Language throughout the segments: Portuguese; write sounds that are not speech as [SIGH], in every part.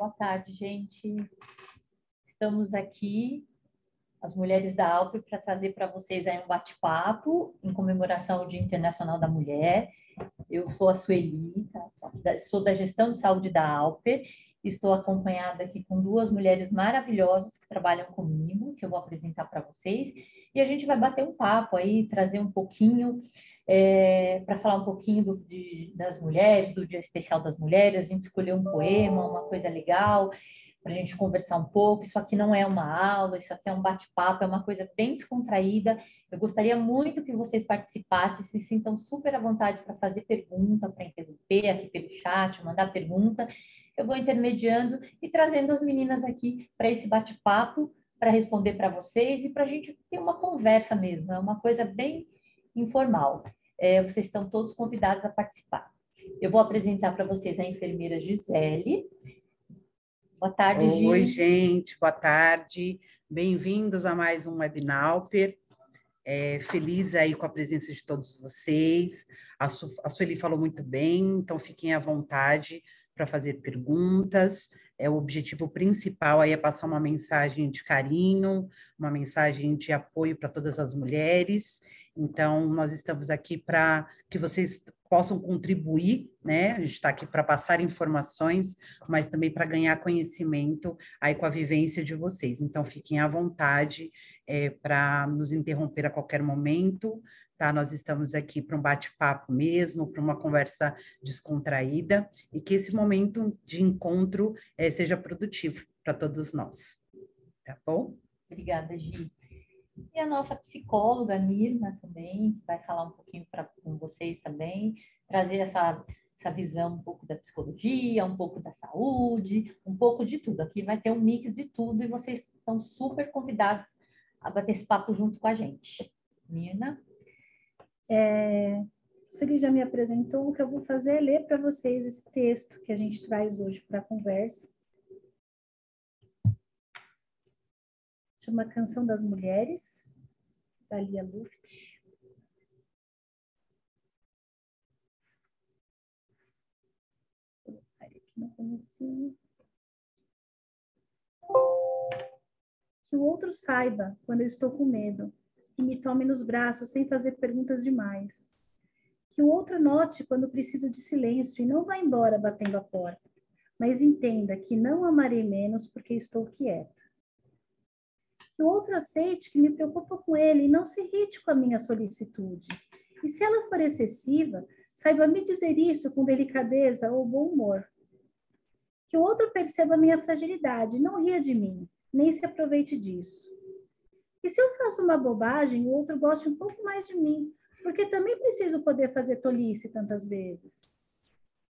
Boa tarde, gente. Estamos aqui, as mulheres da Alpe, para trazer para vocês aí um bate-papo em comemoração ao Dia Internacional da Mulher. Eu sou a Sueli, tá? sou da gestão de saúde da Alper. Estou acompanhada aqui com duas mulheres maravilhosas que trabalham comigo, que eu vou apresentar para vocês. E a gente vai bater um papo aí, trazer um pouquinho é, para falar um pouquinho do, de, das mulheres, do Dia Especial das Mulheres. A gente escolheu um poema, uma coisa legal, para a gente conversar um pouco. Isso aqui não é uma aula, isso aqui é um bate-papo, é uma coisa bem descontraída. Eu gostaria muito que vocês participassem, se sintam super à vontade para fazer pergunta, para interromper aqui pelo chat, mandar pergunta. Eu vou intermediando e trazendo as meninas aqui para esse bate-papo, para responder para vocês e para a gente ter uma conversa mesmo. É uma coisa bem informal é, vocês estão todos convidados a participar. Eu vou apresentar para vocês a enfermeira Gisele. Boa tarde, Oi. Oi, gente, boa tarde. Bem-vindos a mais um Webinauper. É, feliz aí com a presença de todos vocês. A, Su, a Sueli falou muito bem, então fiquem à vontade para fazer perguntas. É o objetivo principal aí é passar uma mensagem de carinho, uma mensagem de apoio para todas as mulheres então, nós estamos aqui para que vocês possam contribuir, né? A gente está aqui para passar informações, mas também para ganhar conhecimento aí com a vivência de vocês. Então, fiquem à vontade é, para nos interromper a qualquer momento, tá? Nós estamos aqui para um bate-papo mesmo, para uma conversa descontraída e que esse momento de encontro é, seja produtivo para todos nós. Tá bom? Obrigada, Gi. E a nossa psicóloga, Mirna, também, que vai falar um pouquinho pra, com vocês também, trazer essa, essa visão um pouco da psicologia, um pouco da saúde, um pouco de tudo. Aqui vai ter um mix de tudo e vocês estão super convidados a bater esse papo junto com a gente. Mirna? É, Sueli já me apresentou, o que eu vou fazer é ler para vocês esse texto que a gente traz hoje para a conversa. chama Canção das Mulheres, da Lia Luft. Que o outro saiba quando eu estou com medo e me tome nos braços sem fazer perguntas demais. Que o outro note quando preciso de silêncio e não vá embora batendo a porta, mas entenda que não amarei menos porque estou quieta que o outro aceite que me preocupa com ele e não se irrite com a minha solicitude. E se ela for excessiva, saiba me dizer isso com delicadeza ou bom humor. Que o outro perceba minha fragilidade, não ria de mim, nem se aproveite disso. E se eu faço uma bobagem, o outro goste um pouco mais de mim, porque também preciso poder fazer tolice tantas vezes.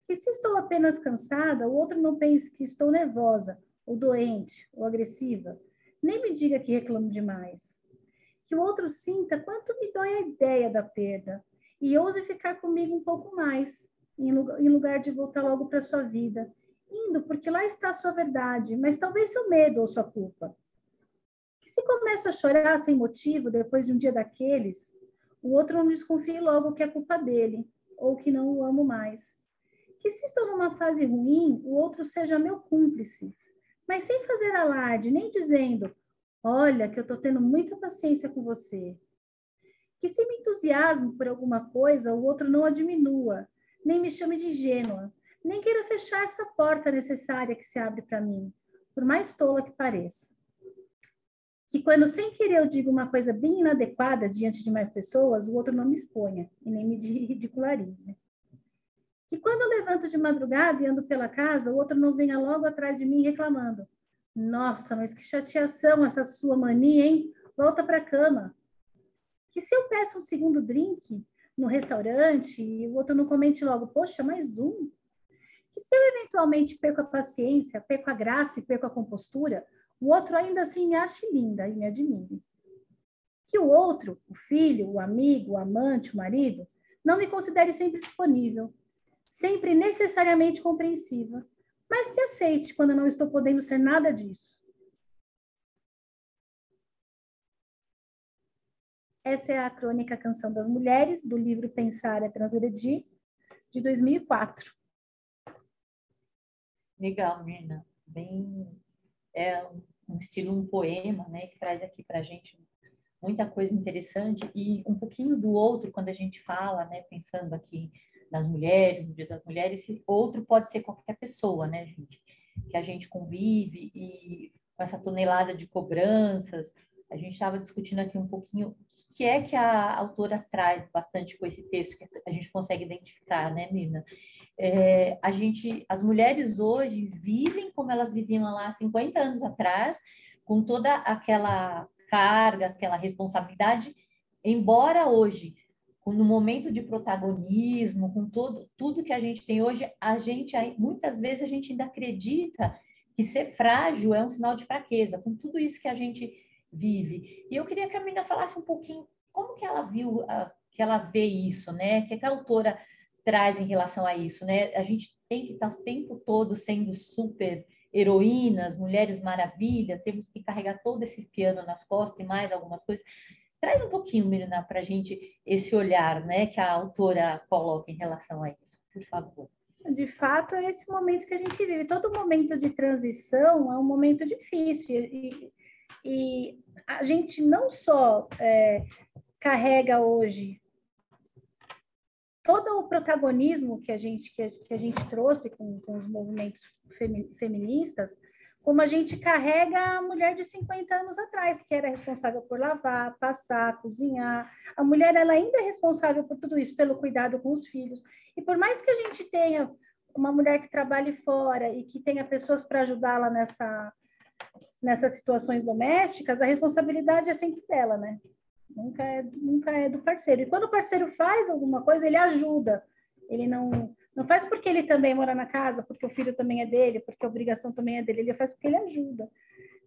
E se estou apenas cansada, o outro não pense que estou nervosa, ou doente, ou agressiva, nem me diga que reclamo demais. Que o outro sinta quanto me dói a ideia da perda e ouse ficar comigo um pouco mais, em lugar de voltar logo para sua vida, indo porque lá está a sua verdade, mas talvez seu medo ou sua culpa. Se começo a chorar sem motivo depois de um dia daqueles, o outro não desconfie logo que é culpa dele ou que não o amo mais. Que se estou numa fase ruim, o outro seja meu cúmplice mas sem fazer alarde, nem dizendo: Olha, que eu estou tendo muita paciência com você. Que se me entusiasmo por alguma coisa, o outro não a diminua, nem me chame de ingênua, nem queira fechar essa porta necessária que se abre para mim, por mais tola que pareça. Que quando sem querer eu digo uma coisa bem inadequada diante de mais pessoas, o outro não me exponha e nem me [LAUGHS] ridicularize que quando eu levanto de madrugada e ando pela casa, o outro não venha logo atrás de mim reclamando. Nossa, mas que chateação essa sua mania, hein? Volta para a cama. Que se eu peço um segundo drink no restaurante e o outro não comente logo, poxa, mais um. Que se eu eventualmente perco a paciência, perco a graça e perco a compostura, o outro ainda assim me ache linda e me admire. Que o outro, o filho, o amigo, o amante, o marido, não me considere sempre disponível, sempre necessariamente compreensiva, mas que aceite quando não estou podendo ser nada disso. Essa é a crônica Canção das Mulheres, do livro Pensar é Transgredir, de 2004. Legal, Mirna. bem é um estilo um poema, né, que traz aqui para a gente muita coisa interessante e um pouquinho do outro quando a gente fala, né, pensando aqui nas mulheres, no Dia das Mulheres, esse outro pode ser qualquer pessoa, né, gente, que a gente convive e com essa tonelada de cobranças, a gente estava discutindo aqui um pouquinho o que é que a autora traz bastante com esse texto que a gente consegue identificar, né, Mirna? É, a gente, as mulheres hoje vivem como elas viviam lá 50 anos atrás, com toda aquela carga, aquela responsabilidade, embora hoje, no momento de protagonismo, com todo, tudo que a gente tem hoje, a gente muitas vezes a gente ainda acredita que ser frágil é um sinal de fraqueza, com tudo isso que a gente vive. E eu queria que a menina falasse um pouquinho como que ela viu, que ela vê isso, né? Que, que a autora traz em relação a isso, né? A gente tem que estar o tempo todo sendo super heroínas, mulheres maravilha, temos que carregar todo esse piano nas costas e mais algumas coisas. Traz um pouquinho, Mirna, para a gente esse olhar né, que a autora coloca em relação a isso, por favor. De fato, é esse momento que a gente vive. Todo momento de transição é um momento difícil. E, e a gente não só é, carrega hoje todo o protagonismo que a gente, que a, que a gente trouxe com, com os movimentos feministas, como a gente carrega a mulher de 50 anos atrás, que era responsável por lavar, passar, cozinhar. A mulher ela ainda é responsável por tudo isso, pelo cuidado com os filhos. E por mais que a gente tenha uma mulher que trabalhe fora e que tenha pessoas para ajudá-la nessa nessas situações domésticas, a responsabilidade é sempre dela, né? Nunca é, nunca é do parceiro. E quando o parceiro faz alguma coisa, ele ajuda. Ele não não faz porque ele também mora na casa, porque o filho também é dele, porque a obrigação também é dele. Ele faz porque ele ajuda.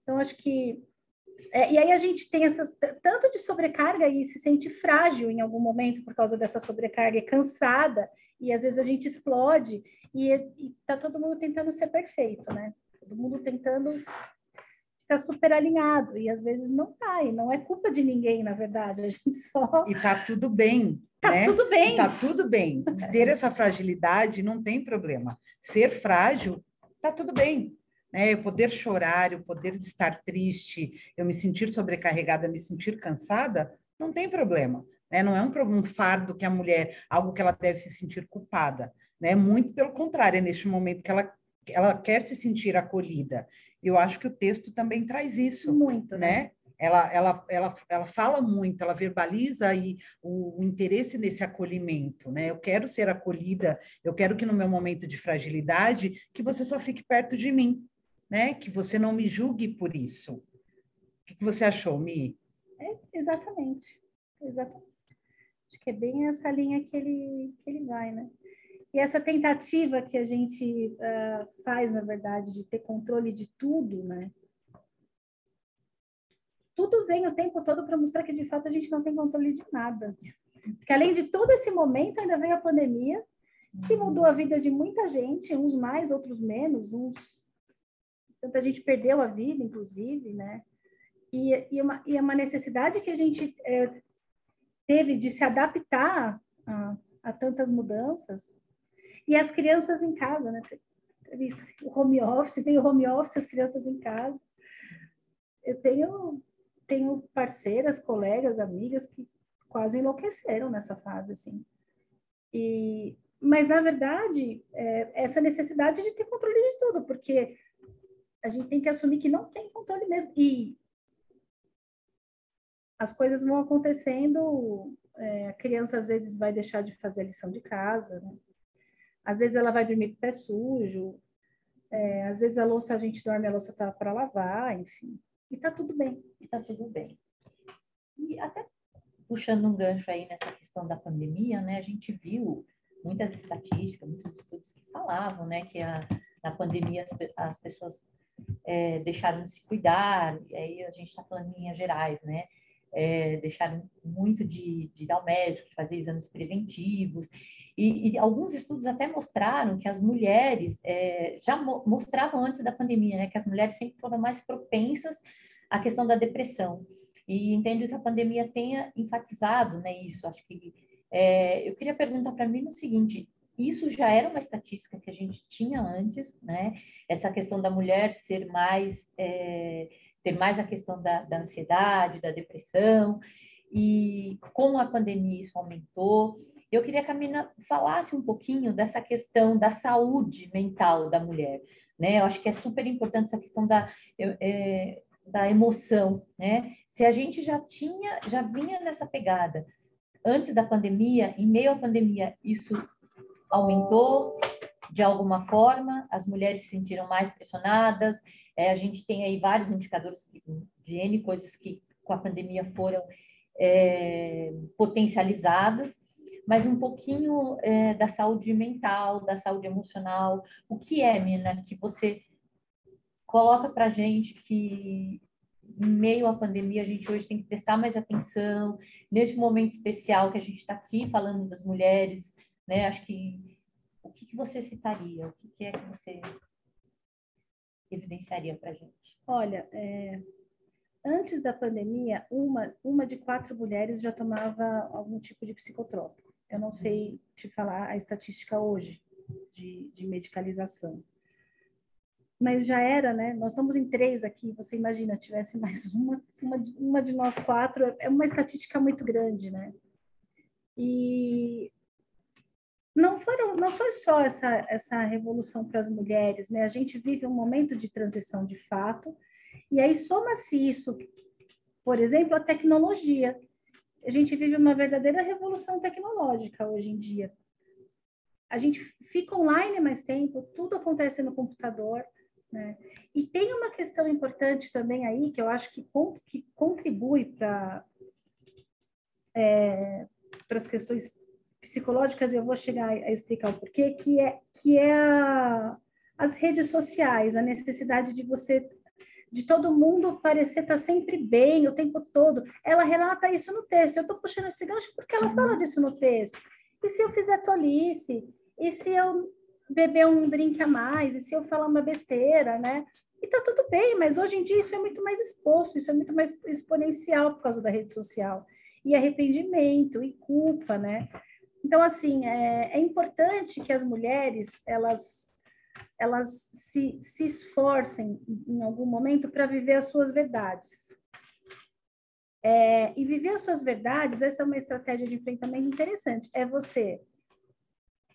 Então, acho que. É, e aí a gente tem essas, tanto de sobrecarga e se sente frágil em algum momento por causa dessa sobrecarga, é cansada, e às vezes a gente explode, e, e tá todo mundo tentando ser perfeito, né? Todo mundo tentando ficar super alinhado, e às vezes não tá, e não é culpa de ninguém, na verdade, a gente só. E tá tudo bem, Tá né? tudo bem. Tá tudo bem. Ter essa fragilidade não tem problema. Ser frágil, tá tudo bem. Né? Eu poder chorar, eu poder estar triste, eu me sentir sobrecarregada, me sentir cansada, não tem problema. Né? Não é um, um fardo que a mulher, algo que ela deve se sentir culpada. Né? Muito pelo contrário, é neste momento que ela, ela quer se sentir acolhida. Eu acho que o texto também traz isso. Muito, né? né? ela, ela, ela, ela fala muito, ela verbaliza aí o, o, interesse nesse acolhimento, né? Eu quero ser acolhida, eu quero que no meu momento de fragilidade, que você só fique perto de mim, né? Que você não me julgue por isso. O que, que você achou, Mi? É, exatamente, exatamente. Acho que é bem essa linha que ele, que ele vai, né? E essa tentativa que a gente uh, faz, na verdade, de ter controle de tudo, né? tudo vem o tempo todo para mostrar que de fato a gente não tem controle de nada. Porque além de todo esse momento, ainda veio a pandemia, que mudou a vida de muita gente, uns mais, outros menos, uns. Tanta gente perdeu a vida, inclusive, né? E, e, uma, e uma necessidade que a gente é, teve de se adaptar a, a, tantas mudanças. E as crianças em casa, né? O home office, vem o home office, as crianças em casa. Eu tenho tenho parceiras, colegas, amigas que quase enlouqueceram nessa fase, assim. E, mas, na verdade, é, essa necessidade de ter controle de tudo, porque a gente tem que assumir que não tem controle mesmo. E as coisas vão acontecendo, é, a criança às vezes vai deixar de fazer a lição de casa, né? Às vezes ela vai dormir com o pé sujo, é, às vezes a louça, a gente dorme, a louça tá para lavar, enfim. E tá tudo bem. E tá tudo bem. E até puxando um gancho aí nessa questão da pandemia, né, a gente viu muitas estatísticas, muitos estudos que falavam, né, que a, na pandemia as, as pessoas é, deixaram de se cuidar, e aí a gente está falando em linhas gerais, né, é, deixaram muito de, de ir ao médico, de fazer exames preventivos, e, e, alguns estudos até mostraram que as mulheres é, já mo mostravam antes da pandemia, né, que as mulheres sempre foram mais propensas à questão da depressão. E entendo que a pandemia tenha enfatizado né, isso. Acho que é, eu queria perguntar para mim o seguinte: isso já era uma estatística que a gente tinha antes, né? Essa questão da mulher ser mais, é, ter mais a questão da, da ansiedade, da depressão, e com a pandemia isso aumentou. Eu queria que a Mina falasse um pouquinho dessa questão da saúde mental da mulher, né? Eu acho que é super importante essa questão da, é, da emoção, né? Se a gente já tinha, já vinha nessa pegada antes da pandemia, em meio à pandemia, isso aumentou de alguma forma, as mulheres se sentiram mais pressionadas, é, a gente tem aí vários indicadores de N coisas que com a pandemia foram é, potencializadas, mas um pouquinho é, da saúde mental, da saúde emocional. O que é, Mina, que você coloca para gente que em meio à pandemia a gente hoje tem que prestar mais atenção nesse momento especial que a gente está aqui falando das mulheres, né? Acho que o que, que você citaria? O que, que, é que você evidenciaria para gente? Olha, é, antes da pandemia, uma, uma de quatro mulheres já tomava algum tipo de psicotrópico. Eu não sei te falar a estatística hoje de, de medicalização. Mas já era, né? Nós estamos em três aqui. Você imagina, tivesse mais uma, uma, uma de nós quatro, é uma estatística muito grande, né? E não, foram, não foi só essa, essa revolução para as mulheres, né? A gente vive um momento de transição de fato, e aí soma-se isso, por exemplo, a tecnologia. A gente vive uma verdadeira revolução tecnológica hoje em dia. A gente fica online mais tempo, tudo acontece no computador, né? E tem uma questão importante também aí, que eu acho que, que contribui para é, as questões psicológicas, e eu vou chegar a explicar o porquê, que é, que é a, as redes sociais, a necessidade de você, de todo mundo parecer estar sempre bem o tempo todo. Ela relata isso no texto. Eu estou puxando esse gancho porque ela fala disso no texto. E se eu fizer tolice? E se eu beber um drink a mais? E se eu falar uma besteira, né? E tá tudo bem, mas hoje em dia isso é muito mais exposto, isso é muito mais exponencial por causa da rede social. E arrependimento, e culpa, né? Então, assim, é, é importante que as mulheres, elas, elas se, se esforcem em algum momento para viver as suas verdades. É, e viver as suas verdades, essa é uma estratégia de enfrentamento interessante. É você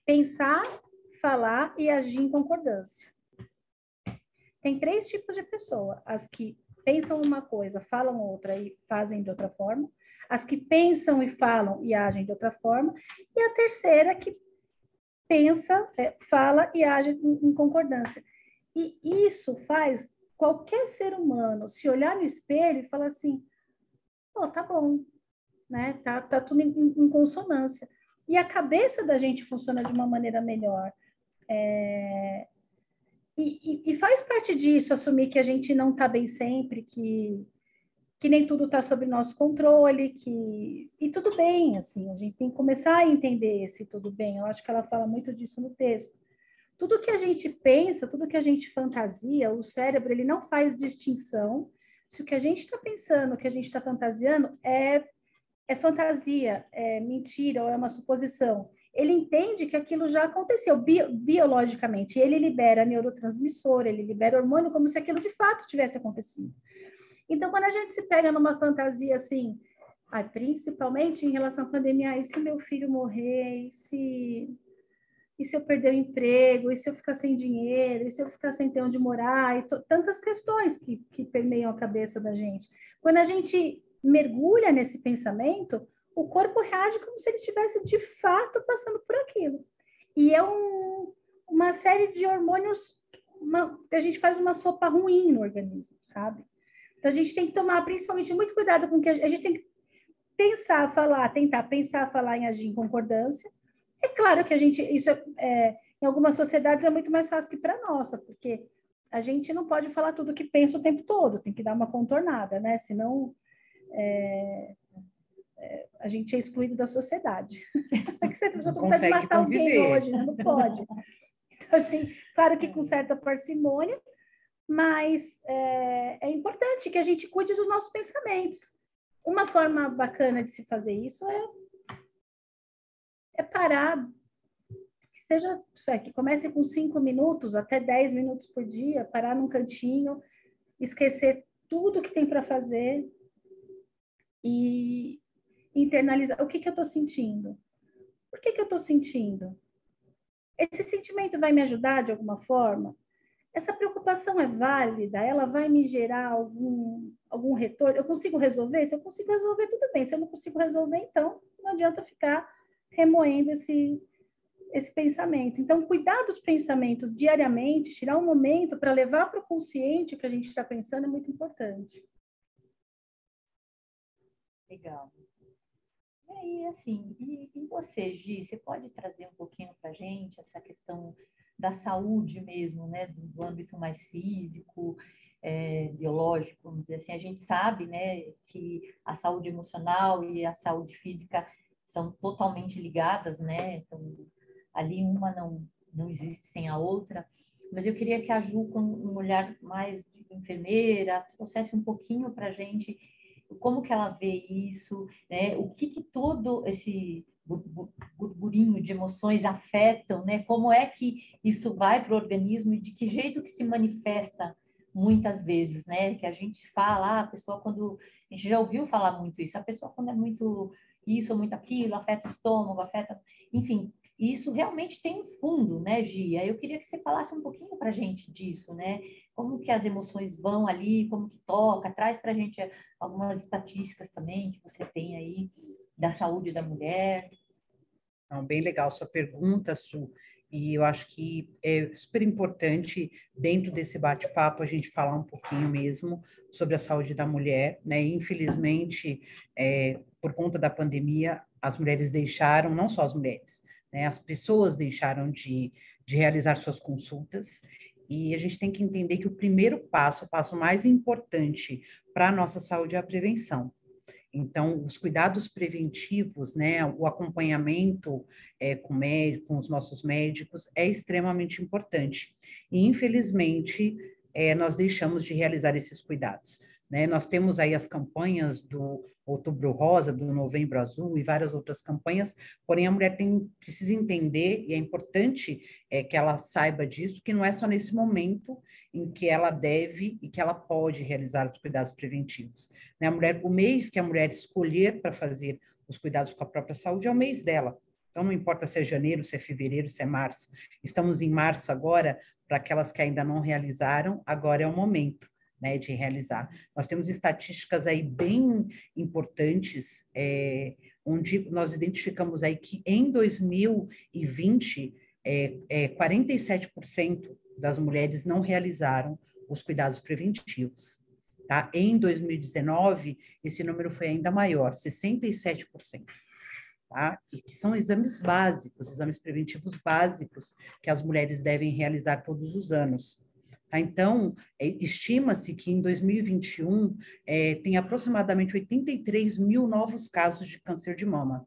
pensar, falar e agir em concordância. Tem três tipos de pessoa: as que pensam uma coisa, falam outra e fazem de outra forma, as que pensam e falam e agem de outra forma, e a terceira que pensa, é, fala e age em, em concordância. E isso faz qualquer ser humano se olhar no espelho e falar assim: oh, tá bom, né? Tá, tá tudo em, em, consonância. E a cabeça da gente funciona de uma maneira melhor. É... E, e, e, faz parte disso assumir que a gente não está bem sempre, que que nem tudo está sob nosso controle, que e tudo bem, assim, a gente tem que começar a entender esse tudo bem. Eu acho que ela fala muito disso no texto. Tudo que a gente pensa, tudo que a gente fantasia, o cérebro ele não faz distinção se o que a gente está pensando, o que a gente está fantasiando é é fantasia, é mentira ou é uma suposição. Ele entende que aquilo já aconteceu bio, biologicamente. Ele libera neurotransmissor, ele libera hormônio como se aquilo de fato tivesse acontecido. Então, quando a gente se pega numa fantasia assim, ah, principalmente em relação à pandemia, e se meu filho morrer, e se, e se eu perder o emprego, e se eu ficar sem dinheiro, e se eu ficar sem ter onde morar, e tantas questões que, que permeiam a cabeça da gente. Quando a gente mergulha nesse pensamento, o corpo reage como se ele estivesse de fato passando por aquilo. E é um, uma série de hormônios uma, que a gente faz uma sopa ruim no organismo, sabe? Então, a gente tem que tomar, principalmente, muito cuidado com que a gente tem que pensar, falar, tentar pensar, falar em agir em concordância. É claro que a gente, isso é, é em algumas sociedades é muito mais fácil que para nossa, porque a gente não pode falar tudo o que pensa o tempo todo, tem que dar uma contornada, né? Senão é, é, a gente é excluído da sociedade. [LAUGHS] É que você tem vontade de matar conviver. alguém hoje, né? não pode. [LAUGHS] Então, tem, claro que com certa parcimônia, mas é, é importante que a gente cuide dos nossos pensamentos. Uma forma bacana de se fazer isso é, é parar, seja é, que comece com cinco minutos até dez minutos por dia, parar num cantinho, esquecer tudo que tem para fazer e internalizar o que, que eu estou sentindo. Por que, que eu estou sentindo? Esse sentimento vai me ajudar de alguma forma? Essa preocupação é válida? Ela vai me gerar algum, algum retorno? Eu consigo resolver? Se eu consigo resolver, tudo bem. Se eu não consigo resolver, então não adianta ficar remoendo esse, esse pensamento. Então, cuidar dos pensamentos diariamente, tirar um momento para levar para o consciente o que a gente está pensando é muito importante. Legal. E aí, assim, e, e você, Gi, você pode trazer um pouquinho para a gente essa questão da saúde mesmo, né, do, do âmbito mais físico, é, biológico, vamos dizer assim. A gente sabe, né, que a saúde emocional e a saúde física são totalmente ligadas, né? Então, ali uma não, não existe sem a outra. Mas eu queria que a Ju, com um olhar mais de enfermeira, trouxesse um pouquinho para a gente como que ela vê isso, né? O que que todo esse burburinho de emoções afetam, né? Como é que isso vai para o organismo e de que jeito que se manifesta muitas vezes, né? Que a gente fala, ah, a pessoa quando a gente já ouviu falar muito isso, a pessoa quando é muito isso ou muito aquilo, afeta o estômago, afeta, enfim, isso realmente tem um fundo, né, Gia? Eu queria que você falasse um pouquinho para a gente disso, né? Como que as emoções vão ali, como que toca, traz para a gente algumas estatísticas também que você tem aí da saúde da mulher. Não, bem legal sua pergunta, Su. E eu acho que é super importante, dentro desse bate-papo, a gente falar um pouquinho mesmo sobre a saúde da mulher. Né? Infelizmente, é, por conta da pandemia, as mulheres deixaram, não só as mulheres, né? As pessoas deixaram de, de realizar suas consultas e a gente tem que entender que o primeiro passo, o passo mais importante para a nossa saúde é a prevenção. Então, os cuidados preventivos, né, o acompanhamento é, com, médico, com os nossos médicos é extremamente importante. E, infelizmente, é, nós deixamos de realizar esses cuidados. Né? Nós temos aí as campanhas do Outubro Rosa, do Novembro Azul e várias outras campanhas, porém a mulher tem, precisa entender, e é importante é, que ela saiba disso, que não é só nesse momento em que ela deve e que ela pode realizar os cuidados preventivos. Né? A mulher, o mês que a mulher escolher para fazer os cuidados com a própria saúde é o mês dela. Então, não importa se é janeiro, se é fevereiro, se é março. Estamos em março agora, para aquelas que ainda não realizaram, agora é o momento né, de realizar. Nós temos estatísticas aí bem importantes, é, onde nós identificamos aí que em 2020, é, é, 47% das mulheres não realizaram os cuidados preventivos. Tá? Em 2019, esse número foi ainda maior, 67%. Tá? E que são exames básicos, exames preventivos básicos que as mulheres devem realizar todos os anos. Tá? Então, é, estima-se que em 2021 é, tem aproximadamente 83 mil novos casos de câncer de mama.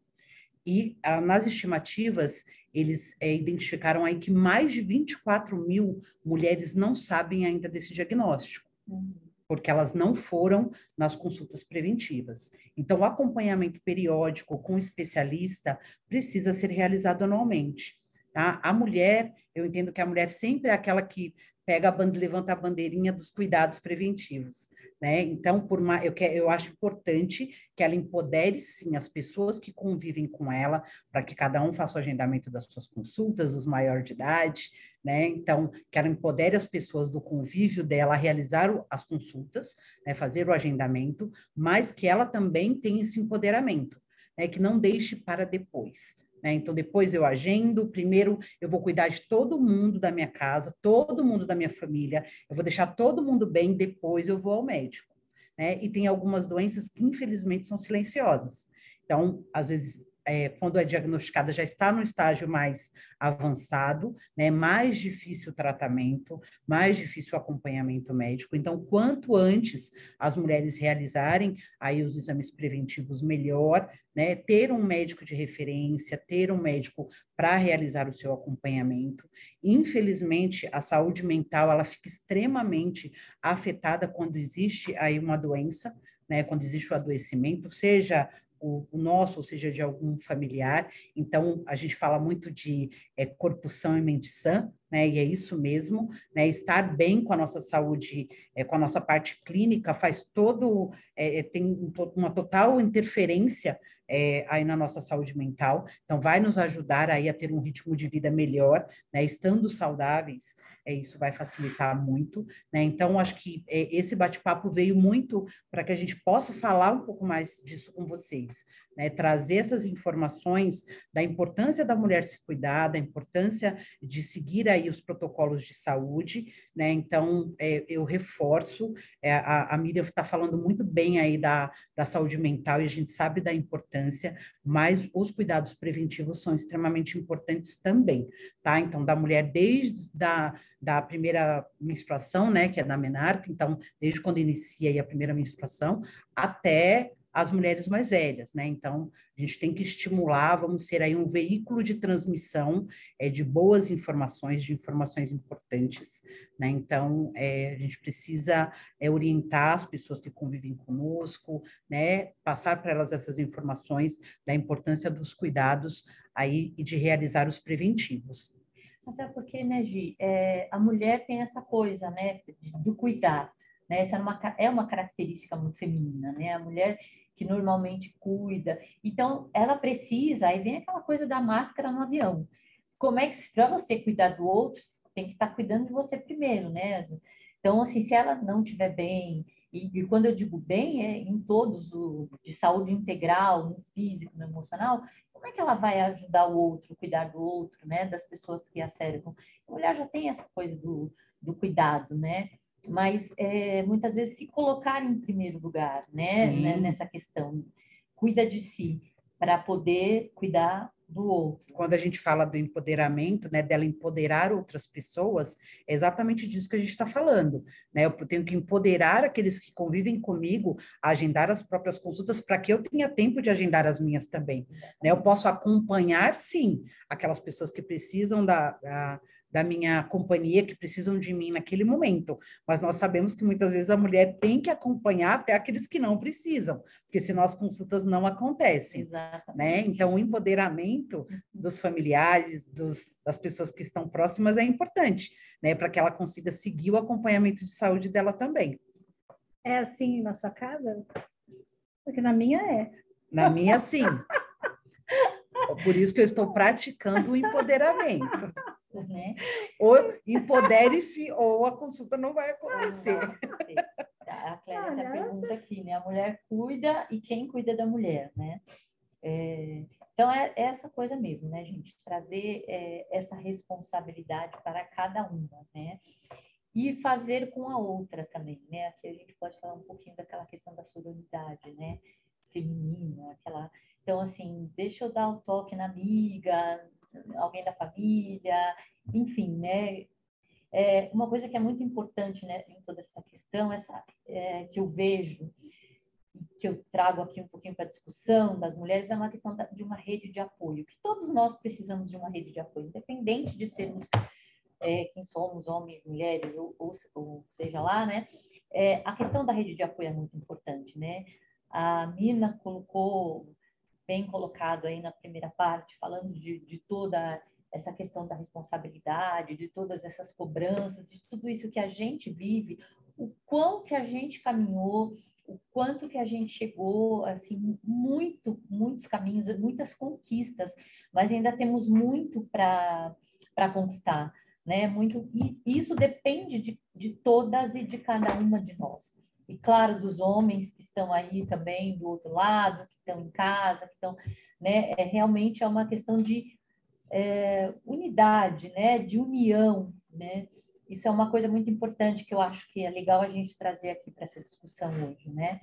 E ah, nas estimativas, eles é, identificaram aí que mais de 24 mil mulheres não sabem ainda desse diagnóstico, uhum. porque elas não foram nas consultas preventivas. Então, o acompanhamento periódico com especialista precisa ser realizado anualmente. Tá? A mulher, eu entendo que a mulher sempre é aquela que pega a banda, levanta a bandeirinha dos cuidados preventivos, né? Então, por uma, eu, quero, eu acho importante que ela empodere sim as pessoas que convivem com ela, para que cada um faça o agendamento das suas consultas, os maiores de idade, né? Então, que ela empodere as pessoas do convívio dela a realizar as consultas, né? fazer o agendamento, mas que ela também tenha esse empoderamento, né? Que não deixe para depois. Né? Então, depois eu agendo, primeiro eu vou cuidar de todo mundo da minha casa, todo mundo da minha família, eu vou deixar todo mundo bem, depois eu vou ao médico. Né? E tem algumas doenças que, infelizmente, são silenciosas. Então, às vezes, é, quando é diagnosticada, já está no estágio mais avançado, né, mais difícil o tratamento, mais difícil o acompanhamento médico. Então, quanto antes as mulheres realizarem aí os exames preventivos, melhor, né, ter um médico de referência, ter um médico para realizar o seu acompanhamento. Infelizmente, a saúde mental, ela fica extremamente afetada quando existe aí uma doença, né, quando existe o adoecimento, seja o, o, nosso, ou seja, de algum familiar. Então, a gente fala muito de é, corpo são e mente sã, né? E é isso mesmo, né? Estar bem com a nossa saúde, é, com a nossa parte clínica, faz todo, é, é tem uma total interferência é, aí na nossa saúde mental. Então, vai nos ajudar aí a ter um ritmo de vida melhor, né? Estando saudáveis, isso vai facilitar muito, né? Então, acho que é, esse bate-papo veio muito para que a gente possa falar um pouco mais disso com vocês, né? Trazer essas informações da importância da mulher se cuidar, da importância de seguir aí os protocolos de saúde, né? Então, é, eu reforço, é, a, a Miriam está falando muito bem aí da, da saúde mental e a gente sabe da importância, mas os cuidados preventivos são extremamente importantes também, tá? Então, da mulher desde da, da primeira menstruação, né, que é da menarca, então, desde quando inicia a primeira menstruação, até as mulheres mais velhas, né? Então, a gente tem que estimular, vamos ser aí um veículo de transmissão é, de boas informações, de informações importantes, né? Então, é, a gente precisa é, orientar as pessoas que convivem conosco, né? Passar para elas essas informações da importância dos cuidados aí e de realizar os preventivos. Até porque, né, Gi, é, a mulher tem essa coisa, né, do cuidar, né? Essa é uma, é uma característica muito feminina, né? A mulher que normalmente cuida. Então, ela precisa, aí vem aquela coisa da máscara no avião. Como é que, para você cuidar do outro, tem que estar tá cuidando de você primeiro, né? Então, assim, se ela não estiver bem, e, e, quando eu digo bem, é em todos, o, de saúde integral, no físico, no emocional, como é que ela vai ajudar o outro, cuidar do outro, né? Das pessoas que a cercam. A mulher já tem essa coisa do, do cuidado, né? Mas é, muitas vezes se colocar em primeiro lugar, né, né nessa questão, cuida de si para poder cuidar do outro. Quando a gente fala do empoderamento, né, dela empoderar outras pessoas, é exatamente disso que a gente está falando, né? Eu tenho que empoderar aqueles que convivem comigo a agendar as próprias consultas para que eu tenha tempo de agendar as minhas também, né? Eu posso acompanhar, sim, aquelas pessoas que precisam da, da da minha companhia que precisam de mim naquele momento. Mas nós sabemos que muitas vezes a mulher tem que acompanhar até aqueles que não precisam, porque senão as consultas não acontecem. Exatamente. Né? Então, o empoderamento dos familiares, dos, das pessoas que estão próximas é importante, né? Para que ela consiga seguir o acompanhamento de saúde dela também. É assim na sua casa? Porque na minha é. Na minha, sim. [LAUGHS] Por isso que eu estou praticando o empoderamento. Né? Ou empodere-se ou a consulta não vai acontecer. Ah, a Clélia até pergunta aqui, né? A mulher cuida e quem cuida da mulher, né? É, então, é, é, essa coisa mesmo, né, gente? Trazer é, essa responsabilidade para cada uma, né? E fazer com a outra também, né? Aqui a gente pode falar um pouquinho daquela questão da sororidade, né? Feminina, aquela... Então, assim, deixa eu dar o um toque na amiga, alguém da família, enfim, né? É, uma coisa que é muito importante né, em toda essa questão, essa, é, que eu vejo, que eu trago aqui um pouquinho para a discussão das mulheres, é uma questão de uma rede de apoio, que todos nós precisamos de uma rede de apoio, independente de sermos é, quem somos, homens, mulheres, ou, ou, ou seja lá, né? É, a questão da rede de apoio é muito importante, né? A Mina colocou bem colocado aí na primeira parte, falando de, de toda essa questão da responsabilidade, de todas essas cobranças, de tudo isso que a gente vive, o quão que a gente caminhou, o quanto que a gente chegou, assim, muito, muitos caminhos, muitas conquistas, mas ainda temos muito para conquistar, né? Muito, e isso depende de, de todas e de cada uma de nós e claro dos homens que estão aí também do outro lado, que estão em casa, que estão, né? É realmente é uma questão de é, unidade, né? De união, né? Isso é uma coisa muito importante que eu acho que é legal a gente trazer aqui para essa discussão hoje, né?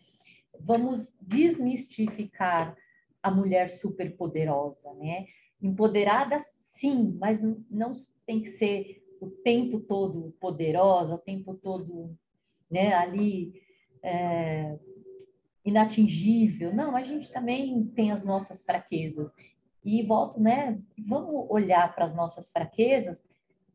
Vamos desmistificar a mulher superpoderosa, né? Empoderada, sim, mas não tem que ser o tempo todo poderosa, o tempo todo, né? Ali é, inatingível. Não, a gente também tem as nossas fraquezas. E volto, né? Vamos olhar para as nossas fraquezas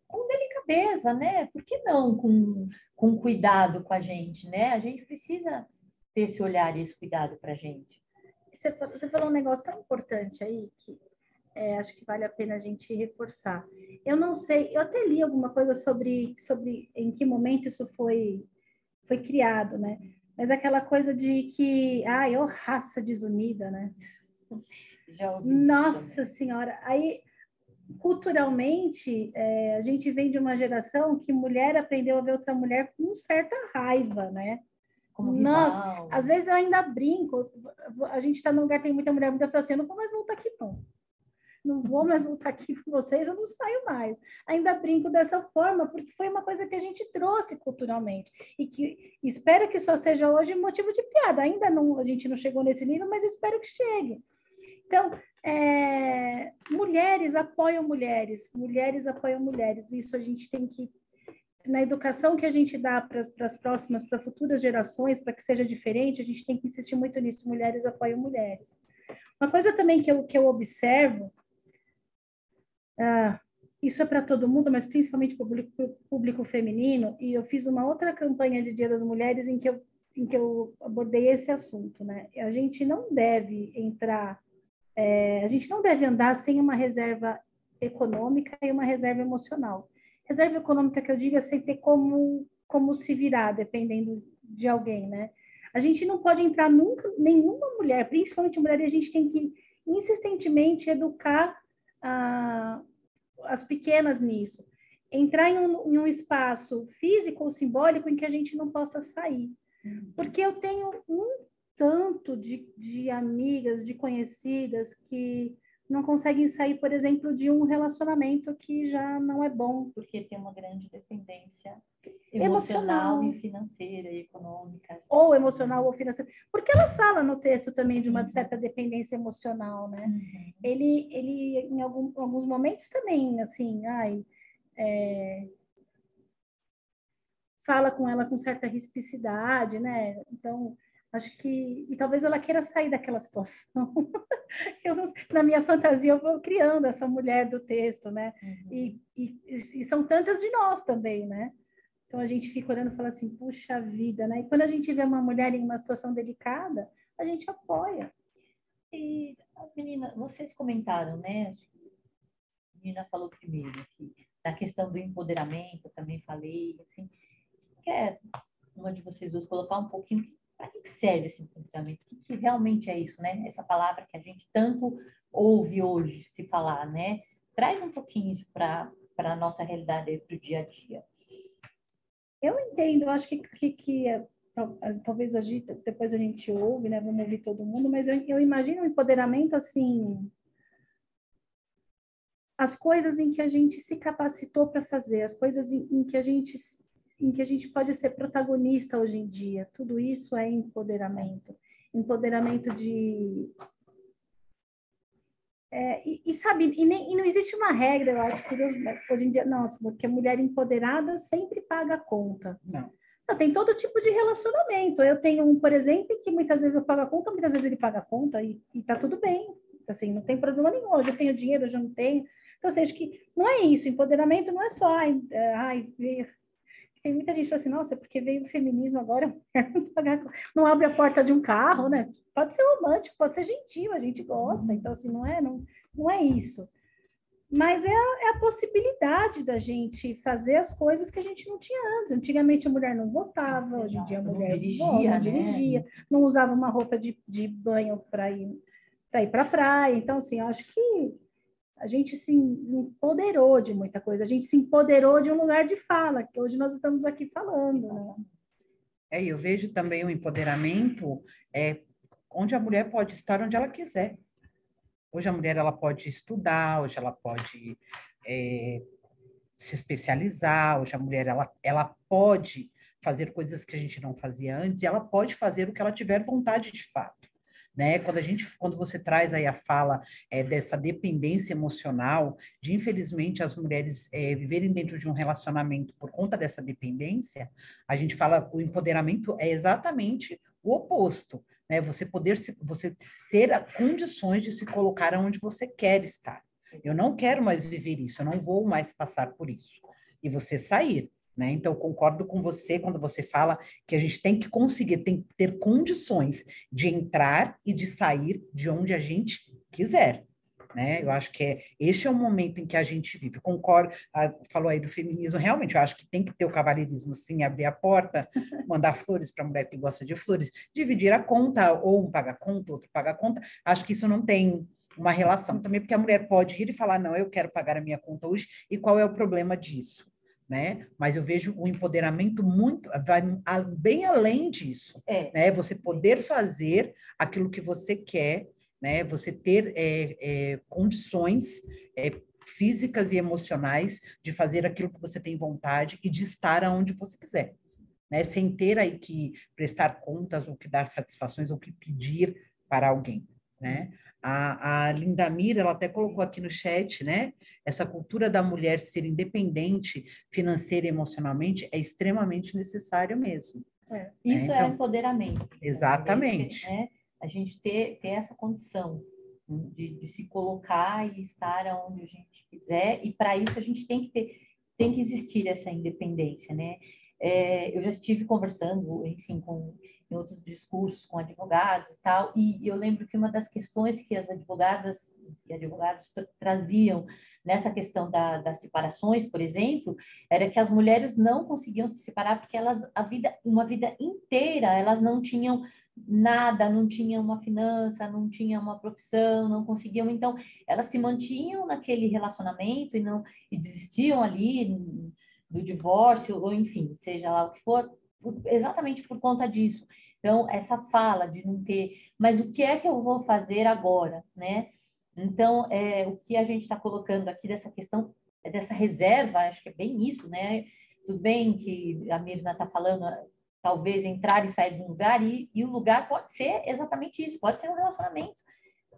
com delicadeza, né? Por que não com, com cuidado com a gente, né? A gente precisa ter esse olhar e esse cuidado para a gente. você, você falou um negócio tão importante aí que é, acho que vale a pena a gente reforçar. Eu não sei, eu até li alguma coisa sobre, sobre em que momento isso foi, foi criado, né? Mas aquela coisa de que, ai, oh, raça desunida, né? Nossa Senhora! Aí, culturalmente, é, a gente vem de uma geração que mulher aprendeu a ver outra mulher com certa raiva, né? Como Nossa, às vezes eu ainda brinco. A gente está num lugar que tem muita mulher, muita fala assim, eu não vou mais voltar aqui, não não vou mais voltar aqui com vocês, eu não saio mais. Ainda brinco dessa forma, porque foi uma coisa que a gente trouxe culturalmente e que espero que só seja hoje motivo de piada. Ainda não, a gente não chegou nesse nível, mas espero que chegue. Então, é, mulheres apoiam mulheres, mulheres apoiam mulheres. Isso a gente tem que na educação que a gente dá para as próximas, para futuras gerações, para que seja diferente, a gente tem que insistir muito nisso. Mulheres apoiam mulheres. Uma coisa também que eu, que eu observo ah, isso é para todo mundo, mas principalmente para o público, público feminino, e eu fiz uma outra campanha de Dia das Mulheres em que eu, em que eu abordei esse assunto, né? A gente não deve entrar, é, a gente não deve andar sem uma reserva econômica e uma reserva emocional. Reserva econômica que eu digo é sem ter como, como se virar, dependendo de alguém, né? A gente não pode entrar nunca, nenhuma mulher, principalmente mulher, e a gente tem que insistentemente educar as pequenas nisso. Entrar em um, em um, espaço físico ou simbólico em que a gente não possa sair. Uhum. Porque eu tenho um tanto de, de amigas, de conhecidas que não conseguem sair, por exemplo, de um relacionamento que já não é bom. Porque tem uma grande dependência emocional, emocional. e financeira e econômica. Ou emocional ou financeira. Porque ela fala no texto também de uma uhum. certa dependência emocional, né? Uhum. Ele, ele, em algum, alguns momentos também, assim, ai, é, fala com ela com certa rispicidade, né? Então, Acho que. E talvez ela queira sair daquela situação. [LAUGHS] eu, na minha fantasia, eu vou criando essa mulher do texto, né? Uhum. E, e, e, são tantas de nós também, né? Então a gente fica olhando e fala assim, puxa vida, né? E quando a gente vê uma mulher em uma situação delicada, a gente apoia. E as meninas, vocês comentaram, né? A menina falou primeiro aqui, da questão do empoderamento, eu também falei, assim, quer uma de vocês duas colocar um pouquinho para que serve esse empoderamento? O que, que, realmente é isso, né? Essa palavra que a gente tanto ouve hoje se falar, né? Traz um pouquinho isso para a nossa realidade, para o dia a dia. Eu entendo, acho que, que, que é, talvez a gente, depois a gente ouve, né? Vamos ouvir todo mundo, mas eu, eu imagino o empoderamento assim as coisas em que a gente se capacitou para fazer, as coisas em, em, que a gente em que a gente pode ser protagonista hoje em dia. Tudo isso é empoderamento. Empoderamento de. É, e, e, sabe, e, nem, e, não existe uma regra, eu acho, que hoje em dia, nossa, porque a mulher empoderada sempre paga a conta. Não. não. Tem todo tipo de relacionamento. Eu tenho um, por exemplo, que muitas vezes eu pago a conta, muitas vezes ele paga a conta e, e tá tudo bem. Assim, não tem problema nenhum. Hoje eu tenho dinheiro, hoje eu não tenho. Então, assim, acho que não é isso. Empoderamento não é só, ai, ai tem muita gente que fala assim, nossa, porque veio o feminismo agora, [LAUGHS] não abre a porta de um carro, né? Pode ser romântico, pode ser gentil, a gente gosta, então assim, não é, não, não é isso. Mas é a, é a possibilidade da gente fazer as coisas que a gente não tinha antes. Antigamente a mulher não votava, hoje em dia a mulher não dirigia, não, né? dirigia não usava uma roupa de, de banho para ir para ir para a praia. Então, assim, eu acho que a gente se empoderou de muita coisa, a gente se empoderou de um lugar de fala, que hoje nós estamos aqui falando. Né? É, eu vejo também o empoderamento é, onde a mulher pode estar onde ela quiser. Hoje a mulher ela pode estudar, hoje ela pode é, se especializar, hoje a mulher ela, ela pode fazer coisas que a gente não fazia antes, e ela pode fazer o que ela tiver vontade de fato né? Quando a gente, quando você traz aí a fala é, dessa dependência emocional, de infelizmente as mulheres é, viverem dentro de um relacionamento por conta dessa dependência, a gente fala o empoderamento é exatamente o oposto, né? Você poder se, você ter condições de se colocar onde você quer estar. Eu não quero mais viver isso, eu não vou mais passar por isso. E você sair, Né? Então, concordo com você quando você fala que a gente tem que conseguir, tem que ter condições de entrar e de sair de onde a gente quiser. Né? Eu acho que é, este é o momento em que a gente vive. Concordo, a, falou aí do feminismo, realmente, eu acho que tem que ter o cavalheirismo, sim, abrir a porta, [LAUGHS] mandar flores para a mulher que gosta de flores, dividir a conta, ou um paga conta, outro paga conta. Acho que isso não tem uma relação também, porque a mulher pode ir e falar, não, eu quero pagar a minha conta hoje, e qual é o problema disso? Né? Mas eu vejo o empoderamento muito vai bem além disso, é. né? Você poder fazer aquilo que você quer, né? Você ter é, é, condições é, físicas e emocionais de fazer aquilo que você tem vontade e de estar aonde você quiser, né? Sem ter aí que prestar contas ou que dar satisfações ou que pedir para alguém, né? A, a Lindamira, ela até colocou aqui no chat, né? Essa cultura da mulher ser independente financeira e emocionalmente é extremamente necessário mesmo. É. Né? Isso é, então, é empoderamento. Exatamente. Né? A gente ter, ter essa condição de, de se colocar e estar onde a gente quiser, e para isso a gente tem que ter, tem que existir essa independência, né? É, eu já estive conversando, enfim, com em outros discursos com advogados e tal, e eu lembro que uma das questões que as advogadas e advogados traziam nessa questão da, das separações, por exemplo, era que as mulheres não conseguiam se separar porque elas a vida uma vida inteira elas não tinham nada, não tinham uma finança, não tinham uma profissão, não conseguiam, então elas se mantinham naquele relacionamento e não e desistiam ali do divórcio ou enfim, seja lá o que for, exatamente por conta disso. Então, essa fala de não ter, mas o que é que eu vou fazer agora, né? Então, é, o que a gente está colocando aqui dessa questão, dessa reserva, acho que é bem isso, né? Tudo bem que a Mirna está falando, talvez entrar e sair de um lugar, e, e o lugar pode ser exatamente isso, pode ser um relacionamento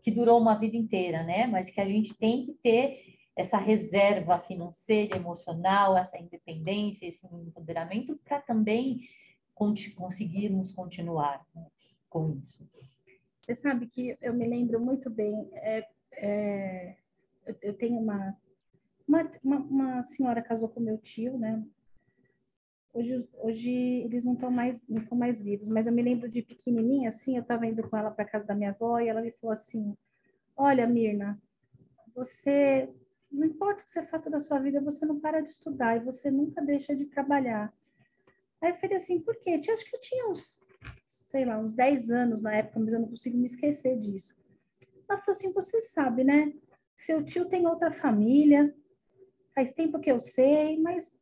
que durou uma vida inteira, né? Mas que a gente tem que ter essa reserva financeira, emocional, essa independência, esse empoderamento para também conseguirmos continuar né, com isso. Você sabe que eu me lembro muito bem, é, é, eu tenho uma, uma, uma, senhora casou com meu tio, né? Hoje, hoje eles não estão mais não estão mais vivos, mas eu me lembro de pequenininha assim, eu estava indo com ela para casa da minha avó e ela me falou assim: "Olha, Mirna, você não importa o que você faça da sua vida, você não para de estudar e você nunca deixa de trabalhar. Aí eu falei assim, por quê? Eu acho que eu tinha uns, sei lá, uns 10 anos na época, mas eu não consigo me esquecer disso. Ela falou assim, você sabe, né? Seu tio tem outra família, faz tempo que eu sei, mas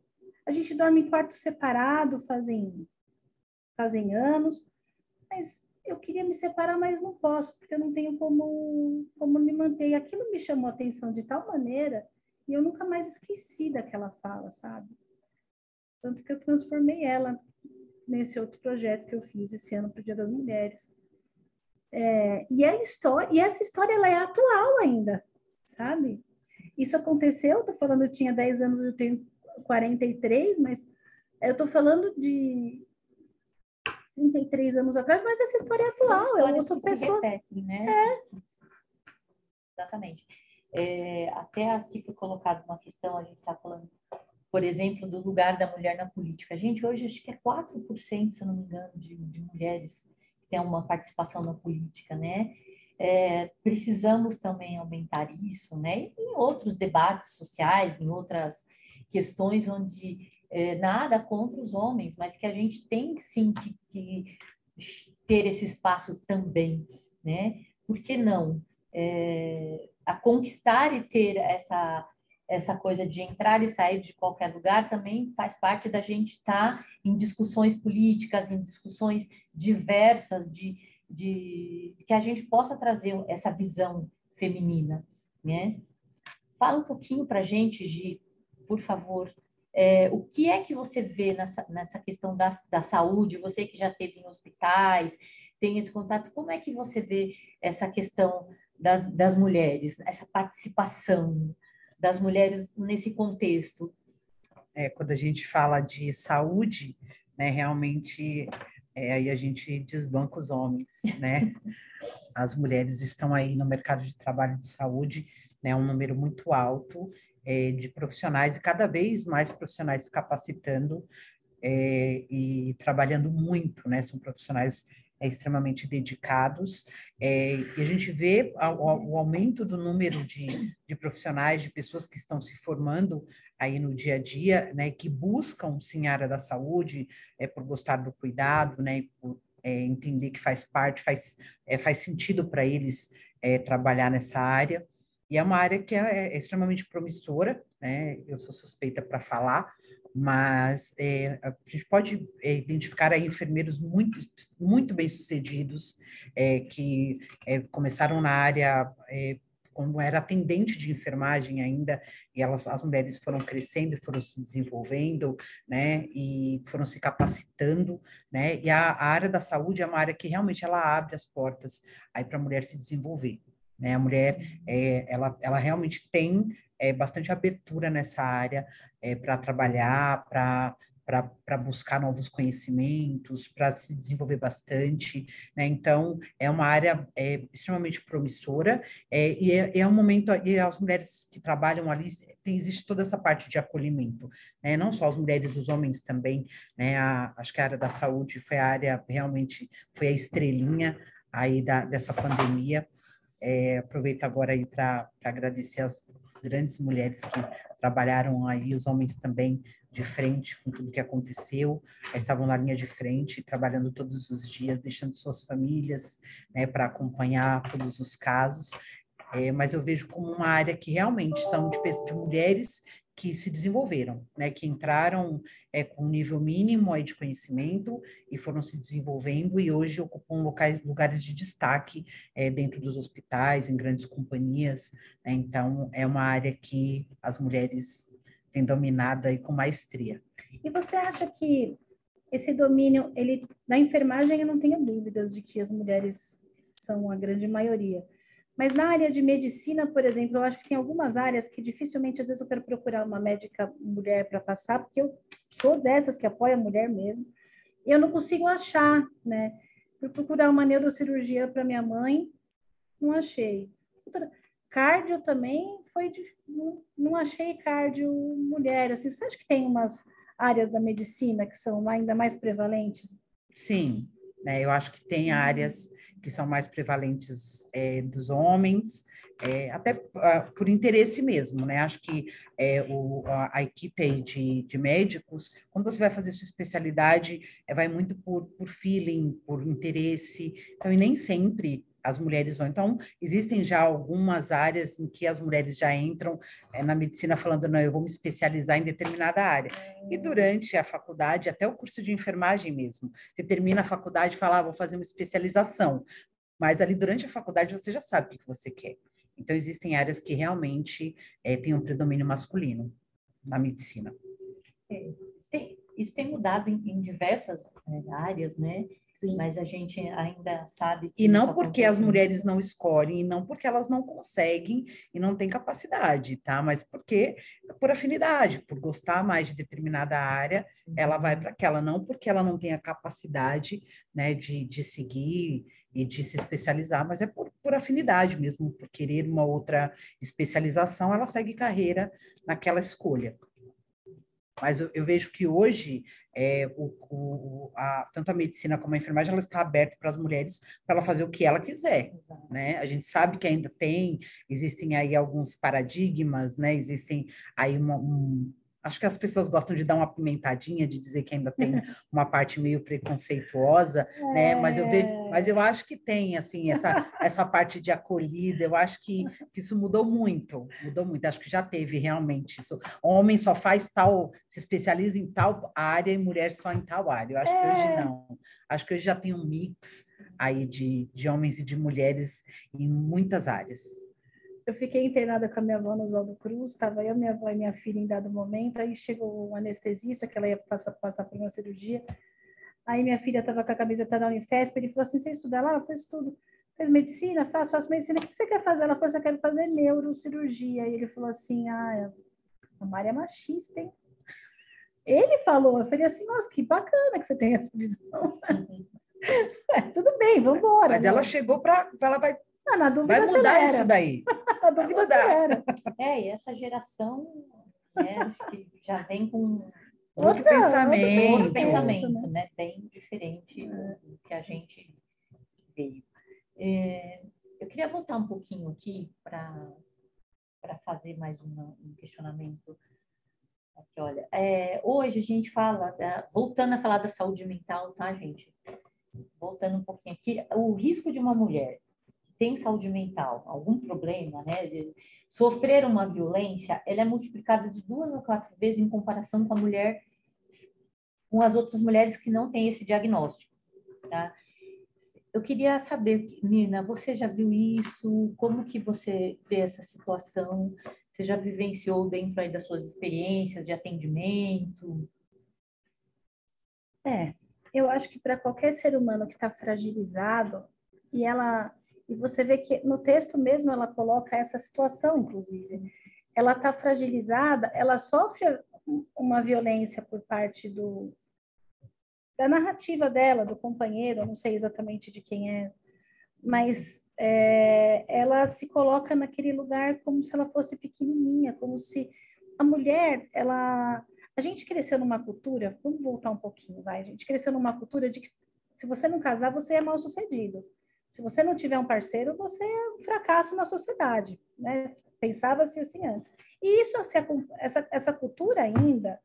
a gente dorme em quarto separado fazem, fazem anos, mas eu queria me separar, mas não posso, porque eu não tenho como, como me manter. E aquilo me chamou a atenção de tal maneira, e eu nunca mais esqueci daquela fala, sabe? Tanto que eu transformei ela nesse outro projeto que eu fiz esse ano para o Dia das Mulheres. É, e, a história, e essa história ela é atual ainda, sabe? Isso aconteceu, estou falando, eu tinha 10 anos, eu tenho 43, mas eu estou falando de 33 anos atrás, mas essa história é atual. Eu sou pessoas. Repetem, né? É. Exatamente. É, até aqui foi colocado uma questão, a gente está falando, por exemplo, do lugar da mulher na política. Gente, hoje acho que é 4%, se eu não me engano, de, de mulheres que têm uma participação na política, né? É, precisamos também aumentar isso, né? E em outros debates sociais, em outras questões onde é, nada contra os homens, mas que a gente tem sim que, que ter esse espaço também, né? Por que não? É, a conquistar e ter essa essa coisa de entrar e sair de qualquer lugar também faz parte da gente estar tá em discussões políticas, em discussões diversas, de, de que a gente possa trazer essa visão feminina, né? Fala um pouquinho para a gente, Gi, por favor, é, o que é que você vê nessa, nessa questão da, da saúde? Você que já teve em hospitais, tem esse contato, como é que você vê essa questão das, das mulheres, essa participação das mulheres nesse contexto? É, quando a gente fala de saúde, né, realmente é, aí a gente desbanca os homens, né? [LAUGHS] As mulheres estão aí no mercado de trabalho de saúde, né, um número muito alto, é, de profissionais e cada vez mais profissionais se capacitando é, e trabalhando muito, né? São profissionais é, extremamente dedicados, é, e a gente vê a, o aumento do número de, de profissionais, de pessoas que estão se formando aí no dia a dia, né, que buscam sim a área da saúde, é, por gostar do cuidado, né, por é, entender que faz parte, faz, é, faz sentido para eles trabalhar nessa área, e é uma área que é, é extremamente promissora, né, eu sou suspeita para falar, mas é, a gente pode é, identificar aí enfermeiros muito, muito bem-sucedidos, é, que é, começaram na área é, como era atendente de enfermagem ainda, e elas, as mulheres foram crescendo, foram se desenvolvendo, né, e foram se capacitando, né, e a, a área da saúde é uma área que realmente ela abre as portas aí para a mulher se desenvolver, né, a mulher, é, ela, ela realmente tem é, bastante abertura nessa área é, para trabalhar, para para buscar novos conhecimentos, para se desenvolver bastante, né? Então, é uma área é, extremamente promissora, é, e é, é, um momento, e as mulheres que trabalham ali, tem, existe toda essa parte de acolhimento, né? Não só as mulheres, os homens também, né? A, acho que a área da saúde foi a área, realmente, foi a estrelinha aí da, dessa pandemia, é, aproveito agora aí para agradecer as grandes mulheres que trabalharam aí, os homens também de frente com tudo que aconteceu, estavam na linha de frente, trabalhando todos os dias, deixando suas famílias né, para acompanhar todos os casos. É, mas eu vejo como uma área que realmente são de, de mulheres que se desenvolveram, né, que entraram é, com um nível mínimo aí de conhecimento e foram se desenvolvendo e hoje ocupam locais, lugares de destaque é, dentro dos hospitais, em grandes companhias. Né, então, é uma área que as mulheres têm dominado aí com maestria. E você acha que esse domínio, ele na enfermagem eu não tenho dúvidas de que as mulheres são a grande maioria. Mas na área de medicina, por exemplo, eu acho que tem algumas áreas que dificilmente, às vezes, eu quero procurar uma médica mulher para passar, porque eu sou dessas que apoia a mulher mesmo. E eu não consigo achar, né? Fui procurar uma neurocirurgia para minha mãe, não achei. Cardio também foi não achei cardio mulher. Assim, você acha que tem umas áreas da medicina que são ainda mais prevalentes? Sim, né? Eu acho que tem áreas que são mais prevalentes é, dos homens, é, até uh, por interesse mesmo, né? Acho que é, o, a, a, equipe de, de, médicos, quando você vai fazer sua especialidade, é, vai muito por, por feeling, por interesse, então, e nem sempre as mulheres vão. Então, existem já algumas áreas em que as mulheres já entram é, na medicina falando, não, eu vou me especializar em determinada área. E durante a faculdade, até o curso de enfermagem mesmo, você termina a faculdade e fala, ah, vou fazer uma especialização. Mas ali durante a faculdade você já sabe o que você quer. Então, existem áreas que realmente é, têm um predomínio masculino na medicina. É, tem, isso tem mudado em, em diversas é, áreas, né? Sim. Mas a gente ainda sabe. e não porque as mulheres não escolhem, e não porque elas não conseguem e não têm capacidade, tá? Mas porque por afinidade, por gostar mais de determinada área, ela vai para aquela, não porque ela não tem a capacidade, né, de, de seguir e de se especializar, mas é por, por afinidade mesmo, por querer uma outra especialização, ela segue carreira naquela escolha. Mas eu, eu vejo que hoje é, o, o, a, tanto a medicina como a enfermagem ela está aberta para as mulheres para ela fazer o que ela quiser, né? A gente sabe que ainda tem, existem aí alguns paradigmas, né? Existem aí uma, um, Acho que as pessoas gostam de dar uma pimentadinha, de dizer que ainda tem [LAUGHS] uma parte meio preconceituosa, é. né? Mas eu vejo, mas eu acho que tem assim essa, [LAUGHS] essa parte de acolhida. Eu acho que, que isso mudou muito, mudou muito. Acho que já teve realmente isso. Homem só faz tal, se especializa em tal área e mulher só em tal área. Eu acho é. que hoje é. não. Acho que hoje já tem um mix aí de, de homens e de mulheres em muitas áreas eu fiquei internada com a minha avó no Oswaldo Cruz, estava eu, minha avó e minha filha em dado momento, aí chegou um anestesista, que ela ia passar, passar por uma cirurgia, aí minha filha estava com a camiseta da Unifesp, ele falou assim, você estuda lá? Eu fiz tudo. Fez medicina? Faço, faço medicina. O que você quer fazer? Ela falou, eu quero fazer neurocirurgia. E ele falou assim, ah, a Maria é machista, hein? Ele falou, eu falei assim, nossa, que bacana que você tem essa visão. [LAUGHS] é, tudo bem, vamos embora. Mas né? ela chegou para, ela vai ah, na dúvida, Vai mudar acelera. isso daí. [LAUGHS] do que você era. É, e essa geração né, que já vem com outro pensamento, outro pensamento, né? Bem diferente do que a gente veio. É, eu queria voltar um pouquinho aqui para fazer mais uma, um questionamento. Aqui, olha, é, hoje a gente fala, da, voltando a falar da saúde mental, tá, gente? Voltando um pouquinho aqui, o risco de uma mulher tem saúde mental, algum problema, né, sofrer uma violência, ela é multiplicada de duas ou quatro vezes em comparação com a mulher, com as outras mulheres que não têm esse diagnóstico, tá? Eu queria saber, Nina, você já viu isso? Como que você vê essa situação? Você já vivenciou dentro aí das suas experiências de atendimento? É, eu acho que para qualquer ser humano que está fragilizado, e ela e você vê que no texto mesmo ela coloca essa situação, inclusive, ela está fragilizada, ela sofre uma violência por parte do da narrativa dela, do companheiro, não sei exatamente de quem é, mas é, ela se coloca naquele lugar como se ela fosse pequenininha, como se a mulher, ela, a gente cresceu numa cultura, vamos voltar um pouquinho, vai, a gente cresceu numa cultura de que se você não casar, você é mal sucedido. Se você não tiver um parceiro, você é um fracasso na sociedade, né? Pensava-se assim antes. E isso, essa, essa cultura ainda,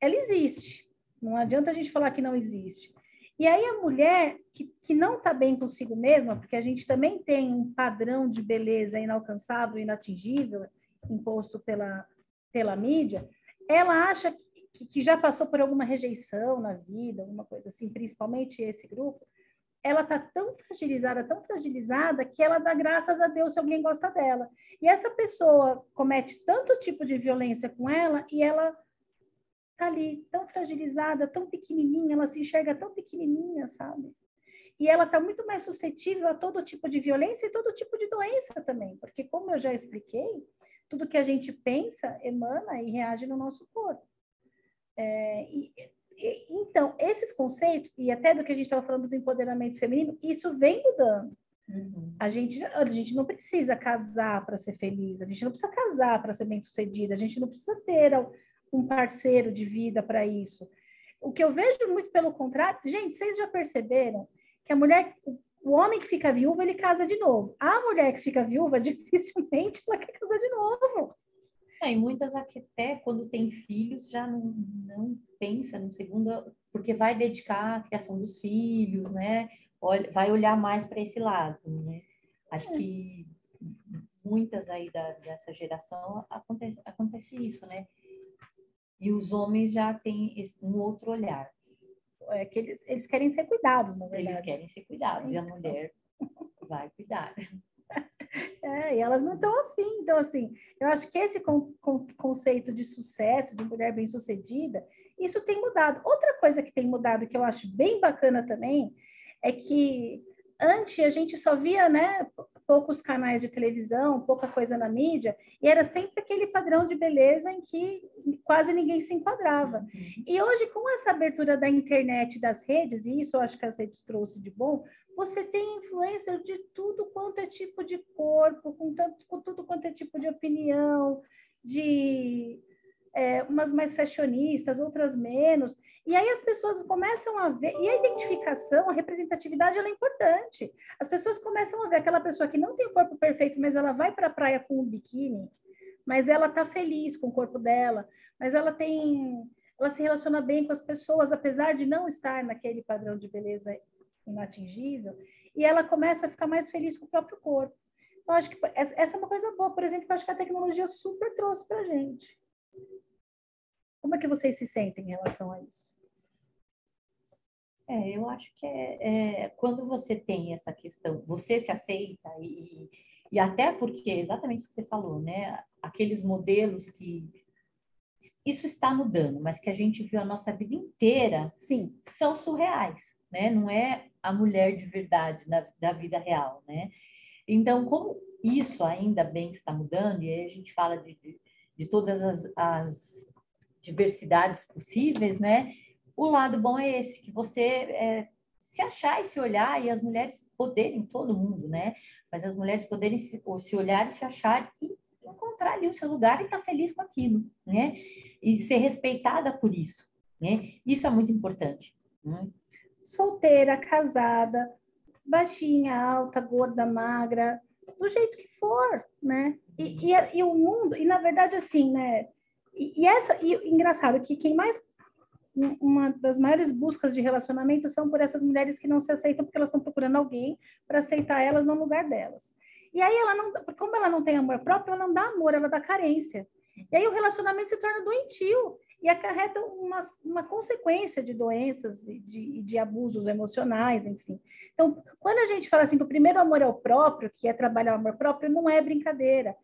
ela existe. Não adianta a gente falar que não existe. E aí a mulher que, que não está bem consigo mesma, porque a gente também tem um padrão de beleza inalcançável, inatingível, imposto pela, pela mídia, ela acha que, que já passou por alguma rejeição na vida, alguma coisa assim, principalmente esse grupo, ela está tão fragilizada, tão fragilizada, que ela dá graças a Deus se alguém gosta dela. E essa pessoa comete tanto tipo de violência com ela e ela tá ali tão fragilizada, tão pequenininha, ela se enxerga tão pequenininha, sabe? E ela está muito mais suscetível a todo tipo de violência e todo tipo de doença também, porque como eu já expliquei, tudo que a gente pensa emana e reage no nosso corpo. É, e, então, esses conceitos, e até do que a gente estava falando do empoderamento feminino, isso vem mudando. Uhum. A, gente, a gente não precisa casar para ser feliz, a gente não precisa casar para ser bem-sucedida, a gente não precisa ter um parceiro de vida para isso. O que eu vejo muito pelo contrário, gente, vocês já perceberam que a mulher, o homem que fica viúvo, ele casa de novo. A mulher que fica viúva, [LAUGHS] dificilmente ela quer casar de novo. É, e muitas até quando tem filhos já não, não pensa no segundo, porque vai dedicar à criação dos filhos, né? Olha, vai olhar mais para esse lado, né? Acho é. que muitas aí da, dessa geração acontece, acontece isso, né? E os homens já têm um outro olhar. É que eles, eles querem ser cuidados, na verdade. Eles querem ser cuidados, então. e a então. mulher vai cuidar. É, e elas não estão afim. Então, assim, eu acho que esse con con conceito de sucesso, de mulher bem-sucedida, isso tem mudado. Outra coisa que tem mudado, que eu acho bem bacana também, é que antes a gente só via, né, poucos canais de televisão, pouca coisa na mídia, e era sempre aquele padrão de beleza em que quase ninguém se enquadrava. E hoje, com essa abertura da internet, das redes, e isso eu acho que as redes trouxe de bom, você tem influência de tudo quanto é tipo de corpo, com, tanto, com tudo quanto é tipo de opinião, de é, umas mais fashionistas, outras menos. E aí as pessoas começam a ver, e a identificação, a representatividade, ela é importante. As pessoas começam a ver aquela pessoa que não tem o corpo perfeito, mas ela vai para a praia com um biquíni, mas ela está feliz com o corpo dela, mas ela tem, ela se relaciona bem com as pessoas, apesar de não estar naquele padrão de beleza inatingível, e ela começa a ficar mais feliz com o próprio corpo. Eu acho que essa é uma coisa boa, por exemplo, que eu acho que a tecnologia super trouxe para gente. Como é que vocês se sentem em relação a isso? É, eu acho que é, é, quando você tem essa questão, você se aceita e, e até porque, exatamente isso que você falou, né? Aqueles modelos que isso está mudando, mas que a gente viu a nossa vida inteira, sim, são surreais, né? Não é a mulher de verdade da, da vida real, né? Então, como isso ainda bem está mudando, e aí a gente fala de, de, de todas as, as diversidades possíveis, né? O lado bom é esse, que você é, se achar e se olhar e as mulheres poderem, todo mundo, né? Mas as mulheres poderem se, se olhar e se achar e encontrar ali o seu lugar e estar tá feliz com aquilo, né? E ser respeitada por isso, né? Isso é muito importante. Né? Solteira, casada, baixinha, alta, gorda, magra, do jeito que for, né? E, e, e o mundo, e na verdade assim, né? E, e essa, e engraçado que quem mais uma das maiores buscas de relacionamento são por essas mulheres que não se aceitam porque elas estão procurando alguém para aceitar elas no lugar delas. E aí ela não, como ela não tem amor próprio, ela não dá amor, ela dá carência. E aí o relacionamento se torna doentio e acarreta uma, uma consequência de doenças e de, de abusos emocionais, enfim. Então, quando a gente fala assim que o primeiro amor é o próprio, que é trabalhar o amor próprio, não é brincadeira.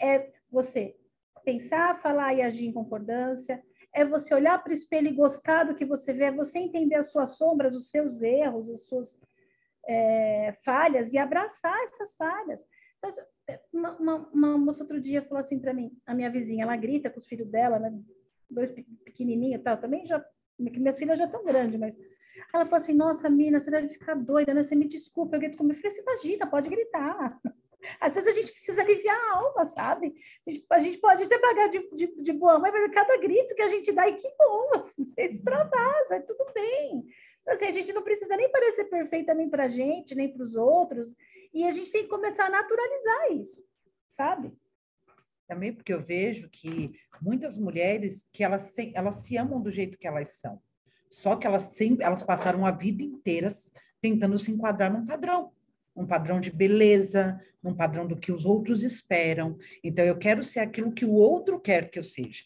É você pensar, falar e agir em concordância, é você olhar para o espelho e gostar do que você vê, é você entender as suas sombras, os seus erros, as suas é, falhas e abraçar essas falhas. Então, uma, uma, uma, moça outro dia falou assim para mim, a minha vizinha, ela grita com os filhos dela, né, dois pequenininhos e tal, também já, minhas filhas já estão grandes, mas ela falou assim, nossa, mina, você deve ficar doida, né, você me desculpa, eu grito com meu filho, você imagina, pode gritar. Às vezes a gente precisa aliviar a alma, sabe? A gente, a gente pode até pagar de, de, de, boa mãe, mas cada grito que a gente dá, e que bom, assim, você extravasa, é tudo bem. Então, assim, a gente não precisa nem parecer perfeita nem para a gente, nem para os outros, e a gente tem que começar a naturalizar isso, sabe? Também porque eu vejo que muitas mulheres que elas se, elas se amam do jeito que elas são, só que elas sempre elas passaram a vida inteira tentando se enquadrar num padrão um padrão de beleza, um padrão do que os outros esperam. Então, eu quero ser aquilo que o outro quer que eu seja.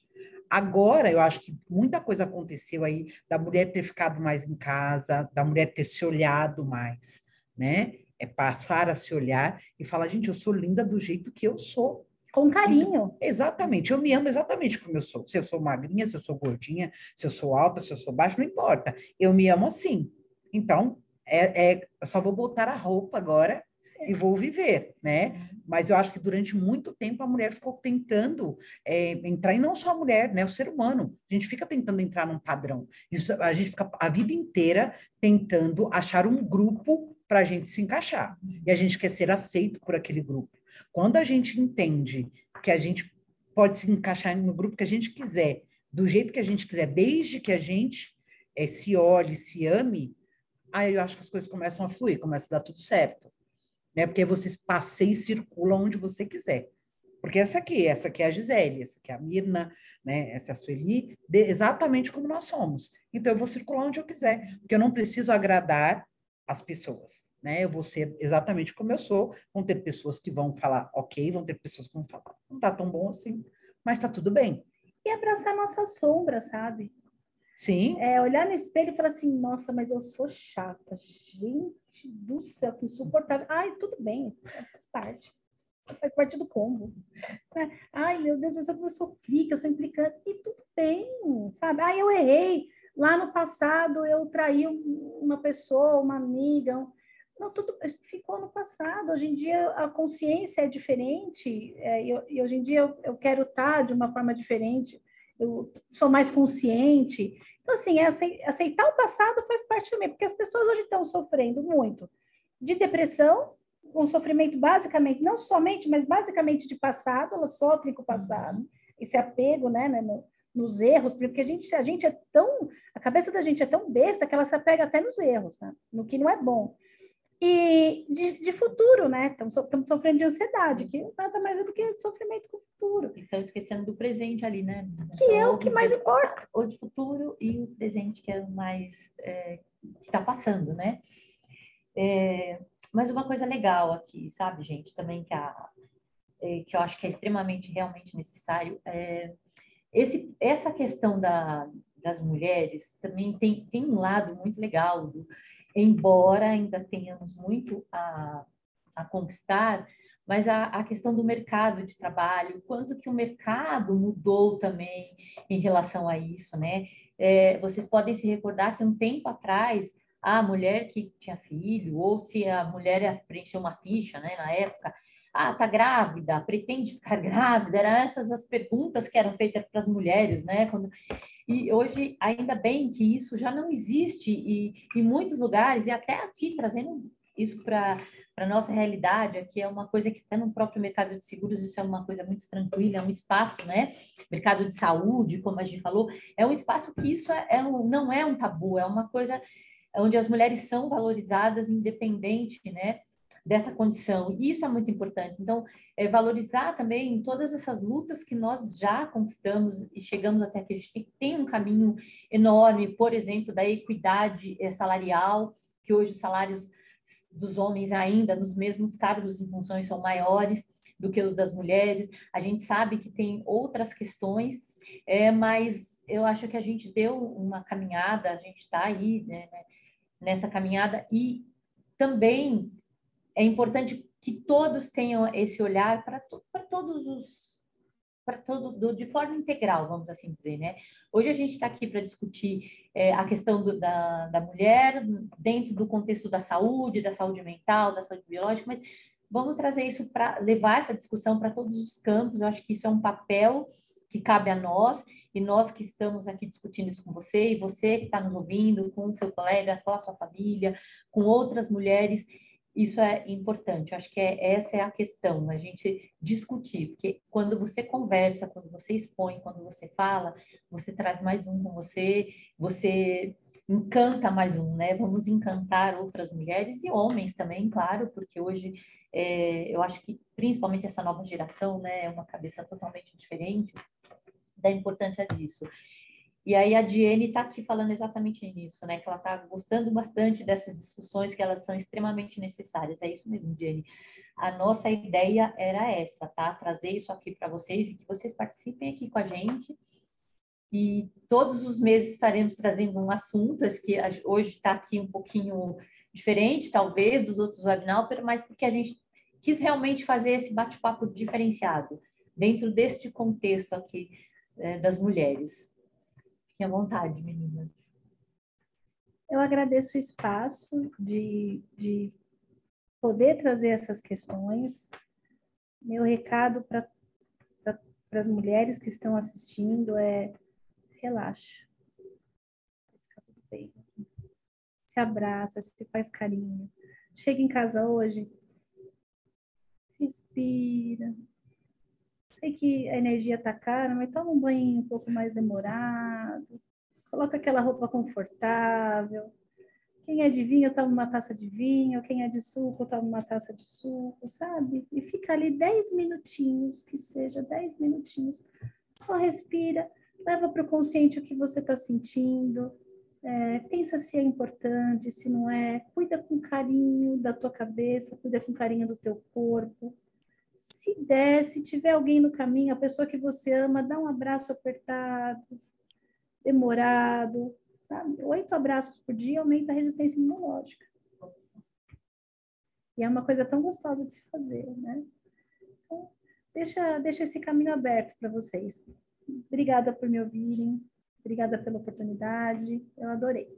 Agora, eu acho que muita coisa aconteceu aí da mulher ter ficado mais em casa, da mulher ter se olhado mais, né? É passar a se olhar e falar, gente, eu sou linda do jeito que eu sou. Com carinho. Exatamente, eu me amo exatamente como eu sou. Se eu sou magrinha, se eu sou gordinha, se eu sou alta, se eu sou baixa, não importa. Eu me amo assim. Então, é, é só vou botar a roupa agora e vou viver, né? Uhum. Mas eu acho que durante muito tempo a mulher ficou tentando é, entrar, e não só a mulher, né? O ser humano. A gente fica tentando entrar num padrão. A gente fica a vida inteira tentando achar um grupo para a gente se encaixar. E a gente quer ser aceito por aquele grupo. Quando a gente entende que a gente pode se encaixar no grupo que a gente quiser, do jeito que a gente quiser, desde que a gente é, se olhe, se ame, aí eu acho que as coisas começam a fluir, começa a dar tudo certo. Né? Porque você passeia e circula onde você quiser. Porque essa aqui, essa aqui é a Gisele, essa aqui é a Mirna, né? essa é a Sueli, exatamente como nós somos. Então, eu vou circular onde eu quiser, porque eu não preciso agradar as pessoas. Né? Eu vou ser exatamente como eu sou. Vão ter pessoas que vão falar ok, vão ter pessoas que vão falar não está tão bom assim, mas está tudo bem. E abraçar nossa sombra, sabe? Sim. É, olhar no espelho e falar assim, nossa, mas eu sou chata. Gente do céu, que insuportável. Ai, tudo bem, faz parte. Faz parte do combo. Né? Ai, meu Deus, mas eu sou clica, eu sou implicante. E tudo bem, sabe? Ai, eu errei. Lá no passado eu traí uma pessoa, uma amiga. Não, tudo ficou no passado. Hoje em dia a consciência é diferente. É, e, e hoje em dia eu, eu quero estar de uma forma diferente eu sou mais consciente. Então, assim, é aceitar o passado faz parte também, porque as pessoas hoje estão sofrendo muito de depressão, um sofrimento basicamente, não somente, mas basicamente de passado, elas sofrem com o passado, esse apego, né, né no, nos erros, porque a gente, a gente é tão, a cabeça da gente é tão besta que ela se apega até nos erros, né? no que não é bom e de, de futuro, né? Estamos, sofrendo de ansiedade, que nada mais é do que sofrimento com o futuro. Então, esquecendo do presente ali, né? Que então, é o que mais importa. O de futuro e o presente, que é o mais é, que está passando, né? É, mas uma coisa legal aqui, sabe, gente, também que, a, é, que eu acho que é extremamente realmente necessário, é esse, essa questão da, das mulheres também tem, tem um lado muito legal do, embora ainda tenhamos muito a, a conquistar, mas a, a, questão do mercado de trabalho, quanto que o mercado mudou também em relação a isso, né? É, vocês podem se recordar que um tempo atrás a mulher que tinha filho, ou se a mulher preencheu uma ficha, né, na época, ah, tá grávida, pretende ficar [LAUGHS] grávida, eram essas as perguntas que eram feitas para as mulheres, né? Quando... E hoje, ainda bem que isso já não existe e em muitos lugares, e até aqui, trazendo isso para a nossa realidade, aqui é uma coisa que até no próprio mercado de seguros isso é uma coisa muito tranquila, é um espaço, né? Mercado de saúde, como a gente falou, é um espaço que isso é, é um, não é um tabu, é uma coisa onde as mulheres são valorizadas independente, né? Dessa condição. E isso é muito importante. Então, é valorizar também todas essas lutas que nós já conquistamos e chegamos até aqui. A gente tem um caminho enorme, por exemplo, da equidade eh, salarial, que hoje os salários dos homens ainda nos mesmos cargos e funções são maiores do que os das mulheres. A gente sabe que tem outras questões, é, mas eu acho que a gente deu uma caminhada, a gente está aí né, né, nessa caminhada e também é importante que todos tenham esse olhar para todos os para todo do, de forma integral, vamos assim dizer, né? Hoje a gente está aqui para discutir é, a questão do, da, da mulher dentro do contexto da saúde, da saúde mental, da saúde biológica, mas vamos trazer isso para levar essa discussão para todos os campos. Eu acho que isso é um papel que cabe a nós e nós que estamos aqui discutindo isso com você e você que está nos ouvindo, com o seu colega, com a sua família, com outras mulheres isso é importante. Acho que é, essa é a questão, a gente discutir, porque quando você conversa, quando você expõe, quando você fala, você traz mais um com você, você encanta mais um, né? Vamos encantar outras mulheres e homens também, claro, porque hoje é, eu acho que principalmente essa nova geração, né, é uma cabeça totalmente diferente da importância disso. E aí a Diene está aqui falando exatamente nisso, né? Que ela está gostando bastante dessas discussões, que elas são extremamente necessárias. É isso mesmo, Diene. A nossa ideia era essa, tá? Trazer isso aqui para vocês e que vocês participem aqui com a gente. E todos os meses estaremos trazendo um assunto, acho que hoje está aqui um pouquinho diferente, talvez, dos outros webinars, mas porque a gente quis realmente fazer esse bate-papo diferenciado, dentro deste contexto aqui é, das mulheres. Fiquem à vontade, meninas. Eu agradeço o espaço de, de poder trazer essas questões. Meu recado para as mulheres que estão assistindo é relaxa. Se abraça, se faz carinho. Chega em casa hoje, respira, sei que a energia tá cara, mas toma um banho um pouco mais demorado, coloca aquela roupa confortável. Quem é de vinho, toma uma taça de vinho. Quem é de suco, toma uma taça de suco, sabe? E fica ali 10 minutinhos, que seja 10 minutinhos. Só respira, leva para o consciente o que você está sentindo. É, pensa se é importante, se não é. Cuida com carinho da tua cabeça, cuida com carinho do teu corpo se der, se tiver alguém no caminho, a pessoa que você ama, dá um abraço apertado, demorado, sabe? Oito abraços por dia aumenta a resistência imunológica. E é uma coisa tão gostosa de se fazer, né? Então, deixa, deixa esse caminho aberto para vocês. Obrigada por me ouvirem, obrigada pela oportunidade, eu adorei.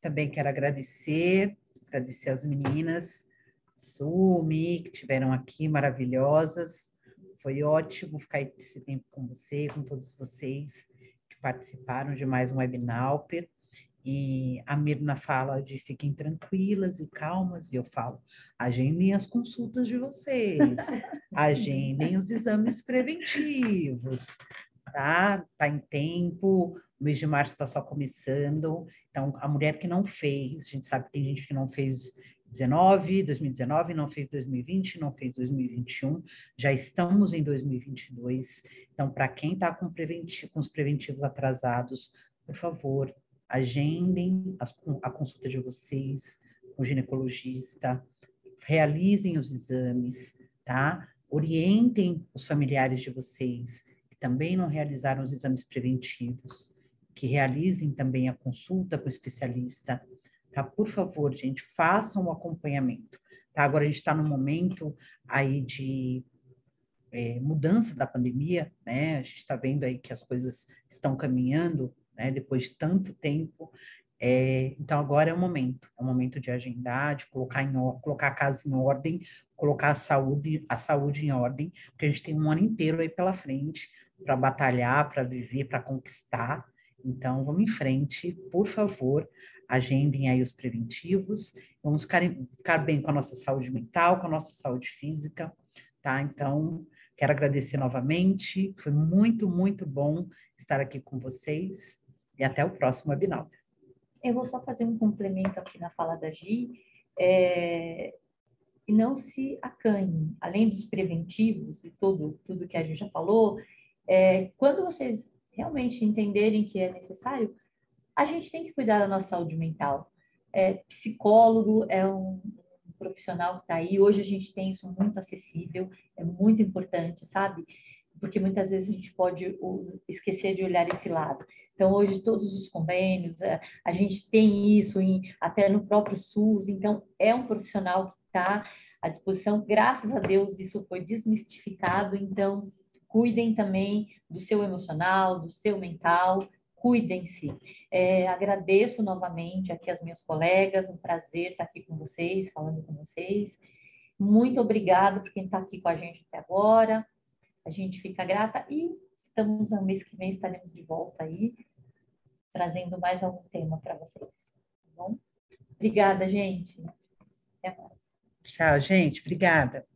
Também quero agradecer, agradecer as meninas Sumi, que tiveram aqui, maravilhosas. Foi ótimo ficar esse tempo com você, com todos vocês que participaram de mais um webinar. E a Mirna fala de fiquem tranquilas e calmas, e eu falo, agendem as consultas de vocês, [LAUGHS] agendem os exames preventivos, tá? Tá em tempo, o mês de março está só começando, então a mulher que não fez, a gente sabe que tem gente que não fez 19, 2019, não fez 2020, não fez 2021, já estamos em 2022. Então, para quem está com, com, os preventivos atrasados, por favor, agendem a consulta de vocês com o ginecologista, realizem os exames, tá? Orientem os familiares de vocês que também não realizaram os exames preventivos, que realizem também a consulta com o especialista tá? Por favor, gente, façam o acompanhamento, tá? Agora a gente está no momento aí de é, mudança da pandemia, né? A gente está vendo aí que as coisas estão caminhando, né? Depois de tanto tempo, é, então agora é o momento, é o momento de agendar, de colocar, em, colocar a casa em ordem, colocar a saúde, a saúde em ordem, porque a gente tem um ano inteiro aí pela frente, para batalhar, para viver, para conquistar. Então, vamos em frente, por favor, agendem aí os preventivos, vamos ficar, ficar bem com a nossa saúde mental, com a nossa saúde física, tá? Então, quero agradecer novamente, foi muito, muito bom estar aqui com vocês e até o próximo webinar. Eu vou só fazer um complemento aqui na fala da Gi, é, e não se acanhe, além dos preventivos e tudo, tudo que a gente já falou, é, quando vocês realmente entenderem que é necessário, a gente tem que cuidar da nossa saúde mental. É, psicólogo é um, profissional que está aí, hoje a gente tem isso muito acessível, é muito importante, sabe? Porque muitas vezes a gente pode esquecer de olhar esse lado. Então, hoje, todos os convênios, é, a gente tem isso em, até no próprio SUS, então, é um profissional que está à disposição. Graças a Deus, isso foi desmistificado, então, cuidem também do seu emocional, do seu mental, cuidem-se. É, agradeço novamente aqui as minhas colegas, um prazer estar aqui com vocês, falando com vocês. Muito obrigada por quem está aqui com a gente até agora. A gente fica grata e estamos no mês que vem estaremos de volta aí, trazendo mais algum tema para vocês. Tá bom? Obrigada, gente. Até mais. Tchau, gente. Obrigada.